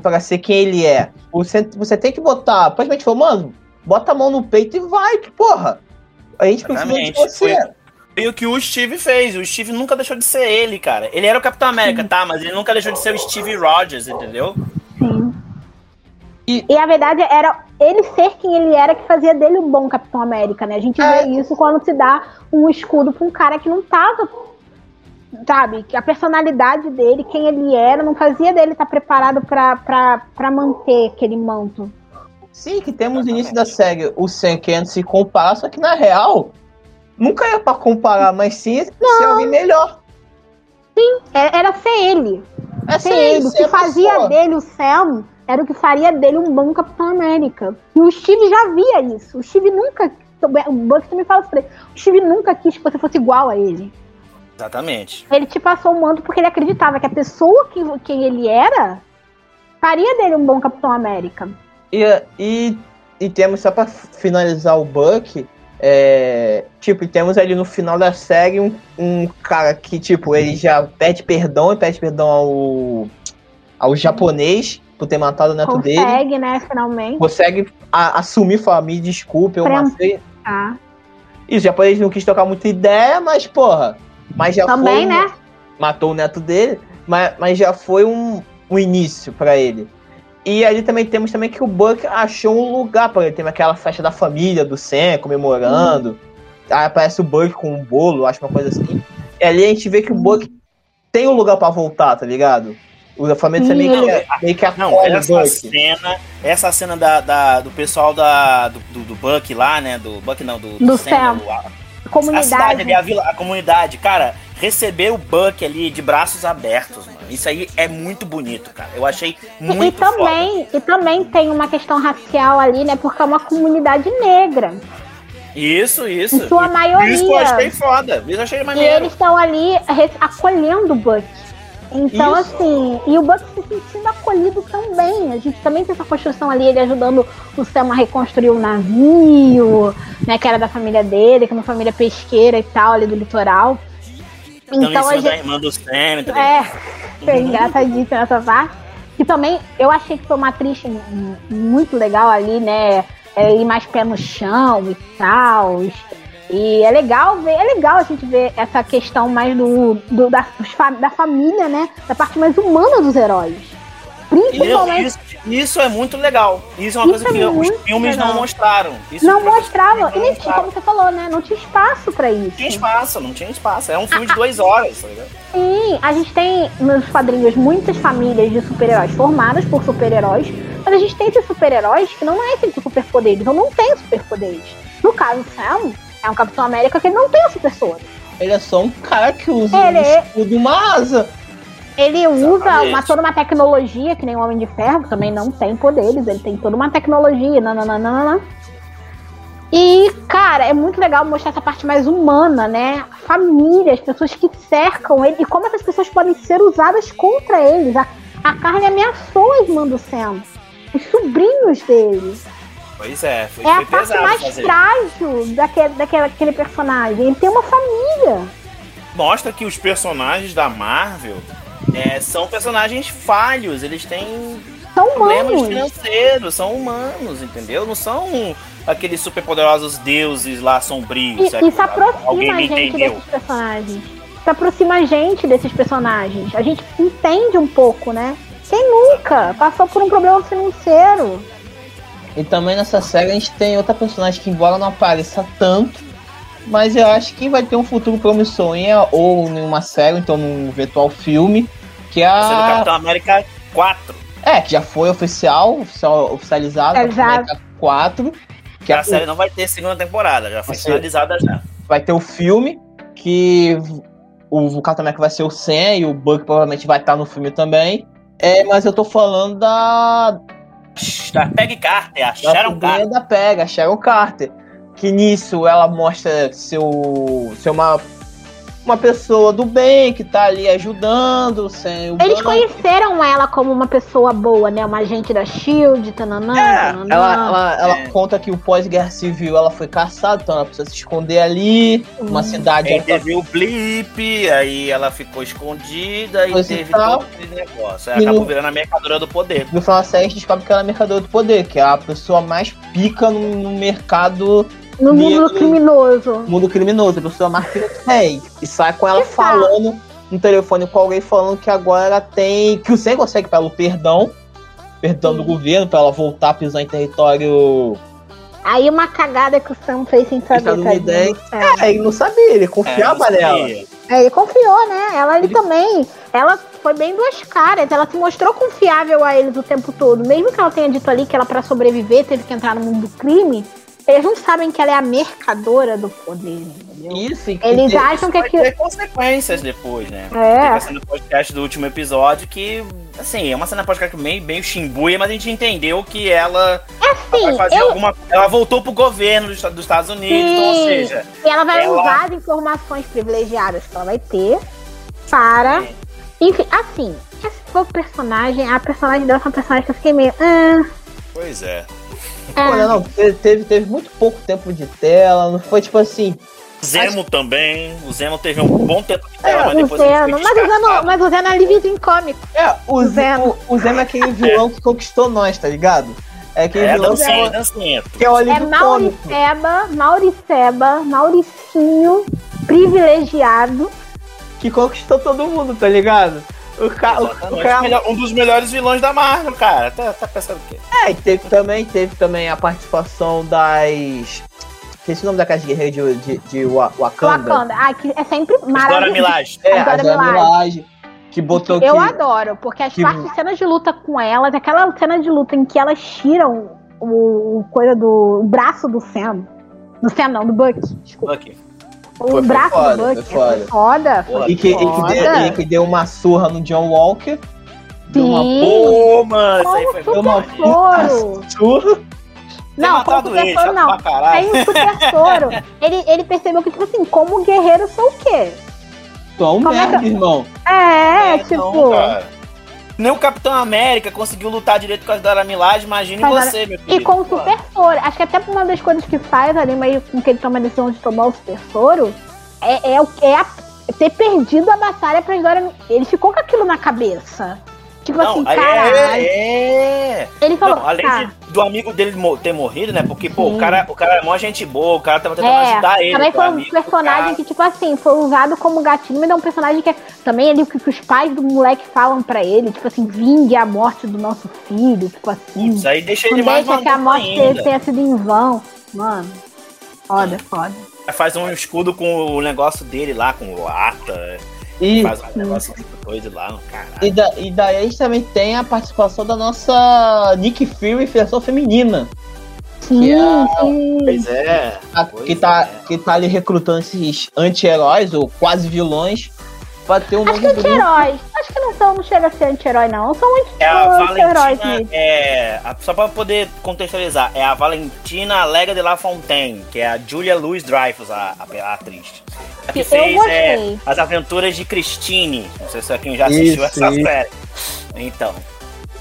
pra ser quem ele é. O Sam- você tem que botar, praticamente falou, mano, bota a mão no peito e vai, que porra. A gente precisa de Exatamente, você. foi- E o que o Steve fez, o Steve nunca deixou de ser ele, cara. Ele era o Capitão América, tá? Mas ele nunca deixou de ser o Steve Rogers, entendeu? Sim. E- E, a verdade era ele ser quem ele era que fazia dele um bom Capitão América, né? A gente É. vê isso quando se dá um escudo pra um cara que não tava. Sabe? Que a personalidade dele, quem ele era, não fazia dele estar preparado pra, pra, pra manter aquele manto. Sim, que temos no início da série o Sam querendo se comparar, só que na real, nunca é pra comparar, mas sim ser alguém melhor. É- Era ser ele. É Ser ele. O ser que fazia pessoa. dele o Sam era o que faria dele um bom Capitão América. E o Steve já via isso. O Steve nunca. O Buck também fala isso pra ele. O Steve nunca quis que você fosse igual a ele. Exatamente. Ele te passou o manto porque ele acreditava que a pessoa que quem ele era faria dele um bom Capitão América. E, e, e temos, só pra finalizar o Buck, é, tipo, e temos ali no final da série um, um cara que, tipo, ele já pede perdão e pede perdão ao, ao japonês por ter matado o neto dele. Consegue, né, finalmente. Consegue a- assumir, falar, me desculpe, eu Prem- matei. Tá. Isso, o japonês não quis trocar muita ideia, mas, porra, mas já Também, foi... né? matou o neto dele, mas, mas já foi um, um início pra ele. E ali também temos também que o Buck achou um lugar para ele. Tem aquela festa da família do Sam comemorando. Aí aparece o Buck com um bolo, acho uma coisa assim. E ali a gente vê que o Buck tem um lugar pra voltar, tá ligado? O da família do Sam meio que, meio que Não, essa Buck. cena, essa cena da, da- do pessoal da, do, do, do Buck lá, né? Do Buck não, do, Do Sam, Sam. O- a, Comunidade. cidade ali, a, vila, a comunidade, cara, receber o Buck ali de braços abertos, mano. Isso aí é muito bonito, cara. Eu achei E- muito e, também, e também tem uma questão racial ali, né? Porque é uma comunidade negra. foda. Isso, isso. Em sua maioria. Isso eu achei foda. Isso eu achei E maneiro. eles estão ali acolhendo o Buck. Então, Isso. assim, e o Buck se sentindo acolhido também. A gente também tem essa construção ali, ele ajudando o Sam a reconstruir o navio, né? Que era da família dele, que é uma família pesqueira e tal, ali do litoral. Então, Então, a cima da gente. irmã do Sam, tá ligado? É, foi engraçadíssimo essa parte. Que também eu achei que foi uma atriz muito legal ali, né? É, ir mais pé no chão e tal. E é legal ver, é legal a gente ver essa questão mais do, do- da, da família, né? Da parte mais humana dos heróis. Principalmente. Isso, isso é muito legal. Isso é uma Isso coisa é que os filmes legal. não mostraram. Isso não que eu- mostrava. E nem tinha, como você falou, né? Não tinha espaço pra isso. Não tinha espaço, não tinha espaço. É um filme de duas horas, tá ligado? Sim, a gente tem nos quadrinhos muitas famílias de super-heróis formadas por super-heróis, mas a gente tem esses super-heróis que não nascem com superpoderes, ou não têm superpoderes. No caso, Sam é um Capitão América que não tem superpoder. Ele é só um cara que usa Ele um é- escudo, uma asa. Ele usa Exatamente. uma, toda uma tecnologia, que nem o Homem de Ferro, que também não tem poderes, ele tem toda uma tecnologia, nananana. E, cara, é muito legal mostrar essa parte mais humana, né? A família, as pessoas que cercam ele, e como essas pessoas podem ser usadas contra eles. A, a Carly ameaçou a irmã do Sam, os sobrinhos dele. Pois é, foi, É a foi parte pesado mais fazer. frágil daquele, daquele, daquele personagem. Ele tem uma família. Mostra que os personagens da Marvel é, são personagens falhos, eles têm São problemas humanos. financeiros, são humanos, entendeu? Não são aqueles superpoderosos deuses lá sombrios. E, sabe? isso aproxima Alguém a gente entendeu. desses personagens. Isso aproxima a gente desses personagens. A gente entende um pouco, né? Quem nunca passou por um problema financeiro? E também nessa série a gente tem outra personagem que, embora não apareça tanto, mas eu acho que vai ter um futuro promissor em ou em uma série, então num virtual filme, que é a. Capitão América 4. É, que já foi oficial, oficial oficializado, Capitão. América 4. Que a é- série não vai ter segunda temporada, já foi finalizada já. vai ter o filme, que o, o Capitão América vai ser o Sam e o Buck provavelmente vai estar no filme também. É, mas eu tô falando da, Da Peggy Carter, a Sharon Carter. da Pega, a Sharon Carter. Que nisso ela mostra seu, ser uma, uma pessoa do bem que tá ali ajudando. Sem o Eles banco. conheceram ela como uma pessoa boa, né? Uma agente da SHIELD, tananã, É, tananã. ela, ela, ela É. conta que o pós-guerra civil ela foi caçada, então ela precisa se esconder ali. Uma Hum. cidade. Aí teve o blip, aí ela ficou escondida e Pois teve então. todo aquele negócio. Aí E acabou no- virando a mercadora do poder. No final da série a gente descobre que ela é mercadora do poder, que é a pessoa mais pica no, no mercado No mundo criminoso. mundo criminoso, a pessoa que tem. E sai com ela Exato. falando no telefone com alguém falando que agora ela tem. que o Sen consegue pelo perdão. Perdão do governo, pra ela voltar a pisar em território. Aí uma cagada que o Sam fez sem saber, Estadunidense. É, ele não sabia, ele confiava É, nela. É, ele confiou, né? Ela ele Ele- também. Ela foi bem duas caras. Ela se mostrou confiável a eles o tempo todo. Mesmo que ela tenha dito ali que ela, pra sobreviver, teve que entrar no mundo do crime. Eles não sabem que ela é a mercadora do poder, entendeu? Isso, e que Eles tem- acham que Vai aquilo. ter consequências depois, né? É. Teve a cena podcast do último episódio que, assim, é uma cena podcast meio, meio chimbuia, mas a gente entendeu que ela vai Assim, fazer eu, alguma. Ela voltou pro governo dos, dos Estados Unidos, Sim. então, ou seja, E ela vai Ela- usar as informações privilegiadas que ela vai ter para. Sim. Enfim, assim, foi o personagem. A personagem dela foi uma personagem que eu fiquei meio. Ah, pois é. Ah. Olha, não, te- teve, teve muito pouco tempo de tela, não foi tipo assim. O Zemo também. O Zemo teve um bom tempo de tela, mas o depois Zeno. Mas o Zeno, mas o Zeno é livrinho cômico. É, o Zemo. Zemo, o Zemo é aquele vilão que conquistou nós, tá ligado? É aquele É, vilão que dancinha, é, dancinha. que é o É alívio cômico. Mauriceba, Mauriceba, Mauricinho, privilegiado. Que conquistou todo mundo, tá ligado? O, ca, o, cara. Um dos melhores vilões da Marvel, cara. Tá, tá pensando o quê? É, e teve também, teve também a participação das. Esqueci o nome daquelas guerreiras de, de, de Wa- Wakanda. Wakanda. Ah, que é sempre Dora maravilhoso. Milagre. É, Adora a Dora Milaje. Milaje, que botou Eu que. adoro, porque as que- partes de cenas de luta com elas, aquela cena de luta em que elas tiram o, o coisa do o braço do Sam. Do Sam não, do Buck. Desculpa. O Foi- foi braço foda, do Buck foi foda. foda. Porra, E que, e que Foda. deu, e que deu uma surra no John Walker. Deu uma Sim. Pô, mano, isso aí foi Deu uma soro. surra. Não, como super ele, soro não. pra caralho. Tem um super soro. Ele, ele percebeu que, tipo assim, como guerreiro sou o quê? É um Como é merda, que- irmão. É, É, tipo. não. Nem o Capitão América conseguiu lutar direito com as Dora Milaje, imagine Mas, você, meu E filho. com o super soro. Acho que até uma das coisas que faz ali, meio com que ele toma a decisão de tomar o super soro, é, é, é a- ter perdido a batalha pra Dora. Ele ficou com aquilo na cabeça. Tipo Não, assim, aí caralho. é, é. Ele falou, Não, além tá. de- do amigo dele ter morrido, né? Porque, pô, Sim. o cara, o cara é mó gente boa, o cara tava tentando É, ajudar ele. também foi um personagem cara. que, tipo assim, foi usado como gatilho, mas é um personagem que é também ali o que, que os pais do moleque falam pra ele, tipo assim, vingue a morte do nosso filho, tipo assim. Isso aí deixa ele mais deixa que a morte dele ainda. tenha sido em vão. Mano, foda, foda. Faz um escudo com o negócio dele lá, com o ata. E, Faz um negócio muito doido lá, caralho. e, da, e daí a gente também tem a participação da nossa Nick Fury, versão feminina. Sim, Que é- sim. Pois é. a- Pois que, tá, é. que tá ali recrutando esses anti-heróis, ou quase vilões, pra ter um Acho que novo grupo. anti-heróis. Acho que não são, não chega a ser anti-herói, não. São É a anti-heróis Valentina, mesmo. é, a- só pra poder contextualizar, é a Valentina Lega de La Fontaine, que é a Julia Louis Dreyfus, a, a, a atriz. A que Eu fez é, gostei. As Aventuras de Christine. Não sei se quem já assistiu Isso, essa isso. série. Então,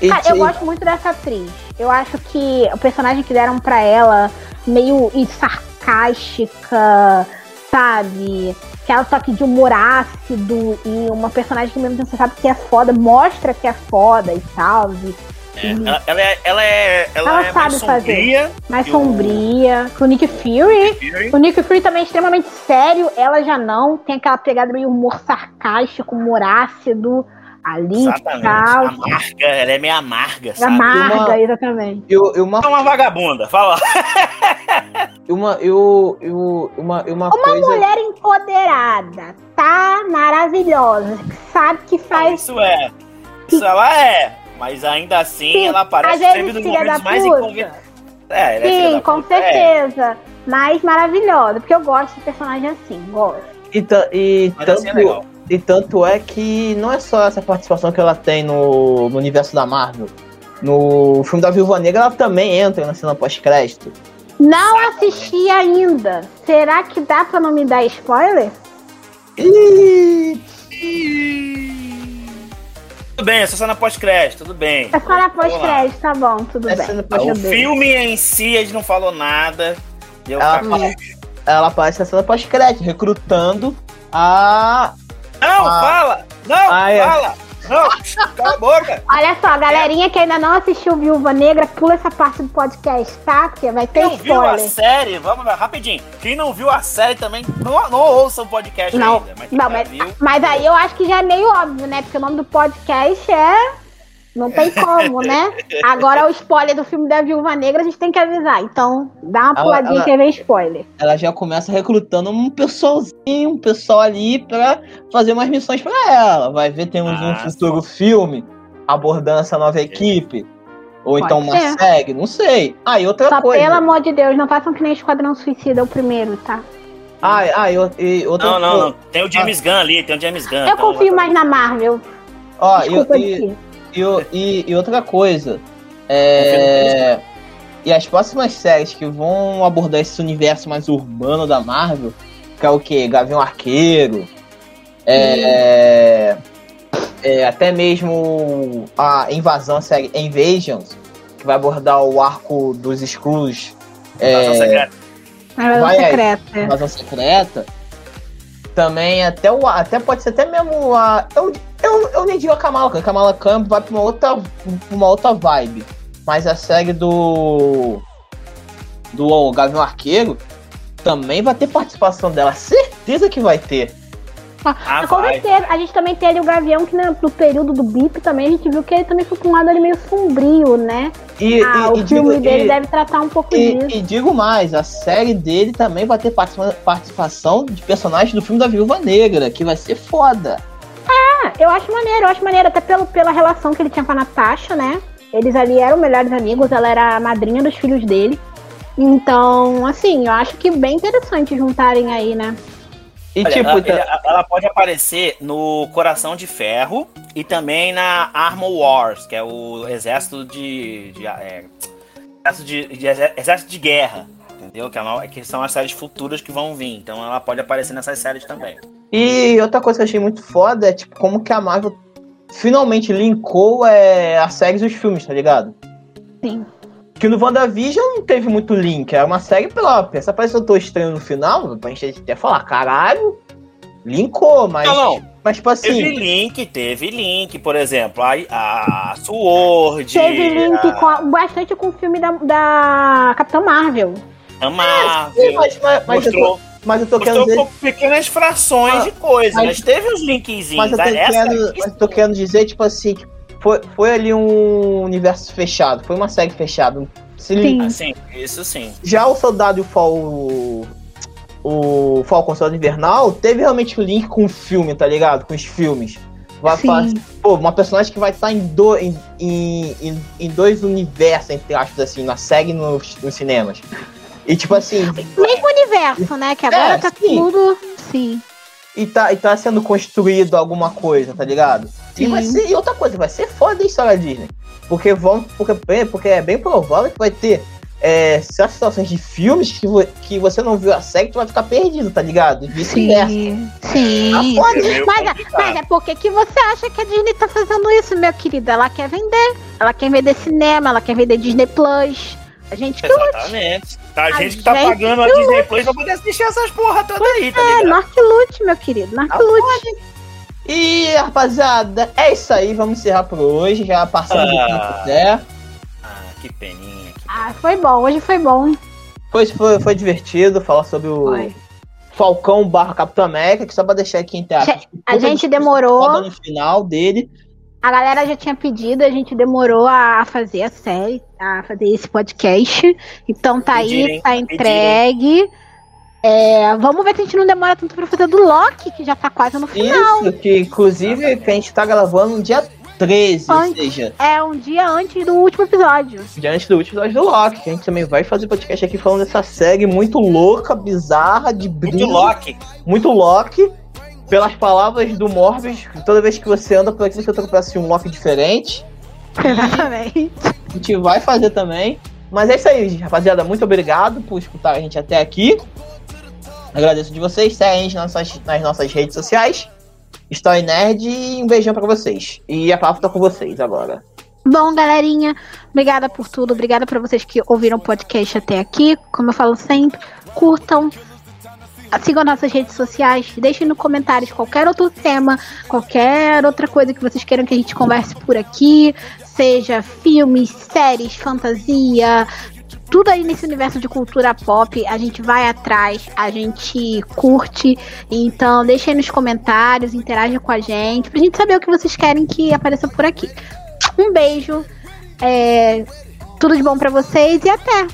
Cara, eu gosto muito dessa atriz. Eu acho que o personagem que deram pra ela, meio sarcástica, sabe? Aquela toque de humor ácido e uma personagem que mesmo você sabe que é foda, mostra que é foda e tal. e- é, Uhum. ela, ela é, ela é, ela Ela é mais sabe fazer. sombria. mais E o- sombria. Com o Nick Fury. Fury. O Nick Fury também é extremamente sério, ela já não. Tem aquela pegada meio humor sarcástico, humor ácido ali e Exatamente. tal. Amarga, ela é meio amarga, sabe? Amarga, Uma- exatamente. Eu, eu, uma, É uma vagabunda, fala. uma, eu, eu, uma, uma, coisa. Mulher empoderada, tá maravilhosa, sabe que faz. isso é. Isso ela é. Mas ainda assim, Sim, ela vezes sempre da momentos mais inconvenientes. É, é Sim, com puta, é. certeza. Mas maravilhosa, porque eu gosto de personagem assim, gosto. E, e Mas assim é tanto, legal. E tanto é que não é só essa participação que ela tem no, no universo da Marvel. No filme da Viúva Negra, ela também entra na cena pós-crédito. Não assisti ainda. Será que dá pra não me dar spoiler? Tudo bem, essa cena pós-crédito, tudo bem. É só na Vamos lá. pós-crédito, tá bom, tudo É bem. cena O filme em si, a gente não falou nada. Ela ela aparece na cena pós-crédito, recrutando a. Não, Ah. fala! Não, Ah, é. fala! Não, cala a boca! Olha só, galerinha que ainda não assistiu Viúva Negra, pula essa parte do podcast, tá? Porque vai ter Quem não viu a spoiler. série, vamos lá, rapidinho. Quem não viu a série também, não, não ouça o podcast Não, ainda. Mas quem não mas, viu, mas aí eu acho que já é meio óbvio, né? Porque o nome do podcast é. Não tem como, né? Agora o spoiler do filme da Viúva Negra a gente tem que avisar. Então, dá uma Ela- puladinha ela- que vem spoiler. Ela já começa recrutando um pessoalzinho, um pessoal ali pra fazer umas missões pra ela. Vai ver, temos um Ah, futuro filme abordando essa nova equipe. Ou Pode então uma ser. série, não sei. Ah, e outra Só coisa. pelo amor de Deus, não façam que nem Esquadrão Suicida o primeiro, tá? Ah, ah, e, e outra Não, não, coisa. não. Tem o James Gunn ali, tem o James Gunn. Eu então- confio mais na Marvel. Ó, Desculpa, e, e, e, e- e outra coisa. É. E as próximas séries que vão abordar esse universo mais urbano da Marvel, que é o que? Gavião Arqueiro. É. é, até mesmo a invasão, a série Invasions, que vai abordar o arco dos Skrulls. Invasão É, secreta. Marvel Vai aí. secreta. invasão secreta. Também até o até pode ser até mesmo a eu, eu, eu nem digo a Kamala Khan, a Kamala Khan vai pra uma outra uma outra vibe, mas a série do do Gavião Arqueiro também vai ter participação dela, certeza que vai ter. Ah, Com vai. certeza. A gente também tem ali o Gavião, que na- no período do BIP também a gente viu que ele também foi pra um lado ali meio sombrio, né? E, Ah, e- o e filme digo, dele e- deve tratar um pouco e- disso. e digo mais, a série dele também vai ter participa- participação de personagens do filme da Viúva Negra, que vai ser foda. Ah, eu acho maneiro, eu acho maneiro, até pelo, pela relação que ele tinha com a Natasha, né? Eles ali eram melhores amigos, ela era a madrinha dos filhos dele. Então, assim, eu acho que bem interessante juntarem aí, né? E Olha, tipo, ela, então- ele- ela pode aparecer no Coração de Ferro e também na Armor Wars, que é o exército de. de, é, exército de, de exé- exército de guerra. Entendeu? Que, é no- que são as séries futuras que vão vir. Então ela pode aparecer nessas séries também. E outra coisa que eu achei muito foda é tipo como que a Marvel finalmente linkou é, as séries e os filmes, tá ligado? Sim. Que no WandaVision não teve muito link, era uma série pela. Pensa, parece que eu tô estranho no final, pra gente até falar, caralho, linkou, mas. Não, não. Mas tipo Teve assim. link, teve link, por exemplo, a, a Sword, Teve link a, com a- bastante com o filme da, da Capitã Marvel. A Marvel. Sim, mas, mas, mas eu tô, mostrou mas eu tô querendo dizer. com pequenas frações Ah, de coisa, mas- mas, teve uns linkzinhos. Mas eu tô, Essa querendo, mas eu tô querendo dizer, tipo assim, que foi, foi ali um universo fechado, foi uma série fechada. Se li- Sim. ah, sim, isso sim. Já o Soldado e o Fal... o- Falcão Soldado Invernal teve realmente o link com o filme, tá ligado? Com os filmes. Vai Sim. falar, pô, uma personagem que vai estar em, do, em, em, em dois universos, entre aspas, assim, na série e nos, nos cinemas. E tipo assim, Mesmo universo, né? Que agora É, tá sim. tudo. Sim. e tá, e tá sendo construído alguma coisa, tá ligado? E, Sim. vai ser, e outra coisa, vai ser foda a história da Disney. Porque vão. Porque, porque é bem provável que vai ter é, certas situações de filmes que, vo- que você não viu a série que tu vai ficar perdido, tá ligado? E vice-versa. Sim. Sim. Tá foda, É Mas, é- complicado. mas é porque que você acha que a Disney tá fazendo isso, meu querido? Ela quer vender. Ela quer vender cinema, ela quer vender Disney Plus. A gente que Exatamente. Tá a A gente que tá gente pagando a Disney Plus pra poder assistir essas porra toda aí, tá é, ligado? Norte Lute, meu querido. Norte Tá Lute. E rapaziada, é isso aí. Vamos encerrar por hoje. Já passamos do Ah. tempo até. Ah, que peninha. Ah, foi bom. Hoje foi bom. Foi, foi, foi divertido falar sobre o Foi. Falcão barra Capitão América, que só pra deixar aqui em teatro. A gente demorou. no final dele. A galera já tinha pedido, a gente demorou a fazer a série, a fazer esse podcast. Então tá Pedirem, aí, tá entregue. É, vamos ver se a gente não demora tanto pra fazer do Loki, que já tá quase no final. Isso, que inclusive que a gente tá gravando no dia 13, ou Antes. seja, É um dia antes do último episódio. diante do último episódio do Loki, que a gente também vai fazer podcast aqui falando dessa série muito louca, bizarra, de Muito brilho, Loki. muito Loki. Pelas palavras do Morbius, toda vez que você anda por aqui, você tropeça em um Loki diferente. Exatamente. A gente vai fazer também. Mas é isso aí, rapaziada. Muito obrigado por escutar a gente até aqui. Agradeço de vocês. Segue a gente nas nossas, nas nossas redes sociais. Story Nerd e um beijão pra vocês. E a palavra tá com vocês agora. Bom, galerinha, obrigada por tudo. Obrigada pra vocês que ouviram o podcast até aqui. Como eu falo sempre, curtam. Sigam nossas redes sociais, deixem no comentários qualquer outro tema, qualquer outra coisa que vocês queiram que a gente converse por aqui, seja filmes, séries, fantasia, tudo aí nesse universo de cultura pop, a gente vai atrás, a gente curte. Então, deixem nos comentários, interajam com a gente, pra gente saber o que vocês querem que apareça por aqui. Um beijo, é, tudo de bom pra vocês e até!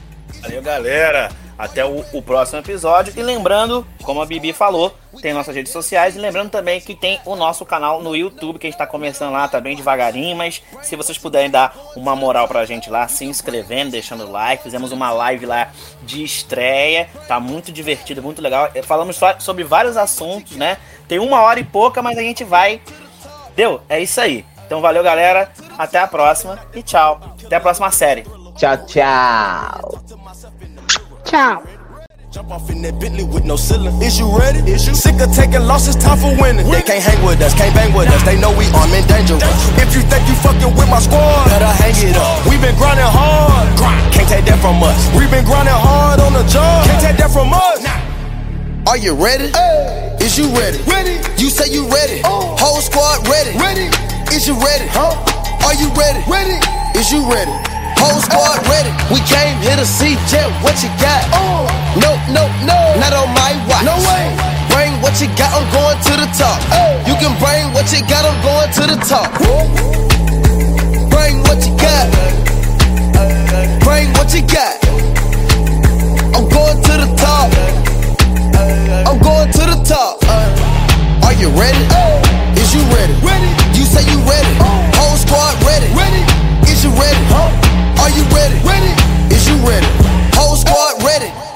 Valeu, galera. Até o, o, próximo episódio. E lembrando, como a Bibi falou, tem nossas redes sociais. E lembrando também que tem o nosso canal no YouTube, que a gente tá começando lá, tá bem devagarinho. Mas se vocês puderem dar uma moral pra gente lá, se inscrevendo, deixando like. Fizemos uma live lá de estreia. Tá muito divertido, muito legal. Falamos sobre vários assuntos, né? Tem uma hora e pouca, mas a gente vai. Deu? É isso aí. Então valeu, galera. Até a próxima e tchau. Até a próxima série. Tchau, tchau. Tchau. Jump off in that Bentley with no ceiling. Is you ready? Is you sick of taking losses? Time for winning. They can't hang with us, can't bang with us. They know we armed and dangerous. If you think you fucking with my squad, better hang it up. We been grinding hard, can't take that from us. We been grinding hard on the job, can't take that from us. Are you ready? Is you ready? Ready. You say you ready. Oh. Whole squad ready. Ready. Is you ready? Huh? Are you ready? Ready. Is you ready? Whole squad ready. We came here to see Jet. What you got? Oh. No, no, no. Not on my watch. No way. Bring what you got. I'm going to the top. Hey. You can bring what you got. I'm going to the top. Bring what you got. Bring what you got. I'm going to the top. I'm going to the top. Uh. Are you ready? Is you ready? Ready. You say you ready. Whole squad ready. Ready. Is you ready? Are you ready? Ready. Is you ready? Whole squad ready.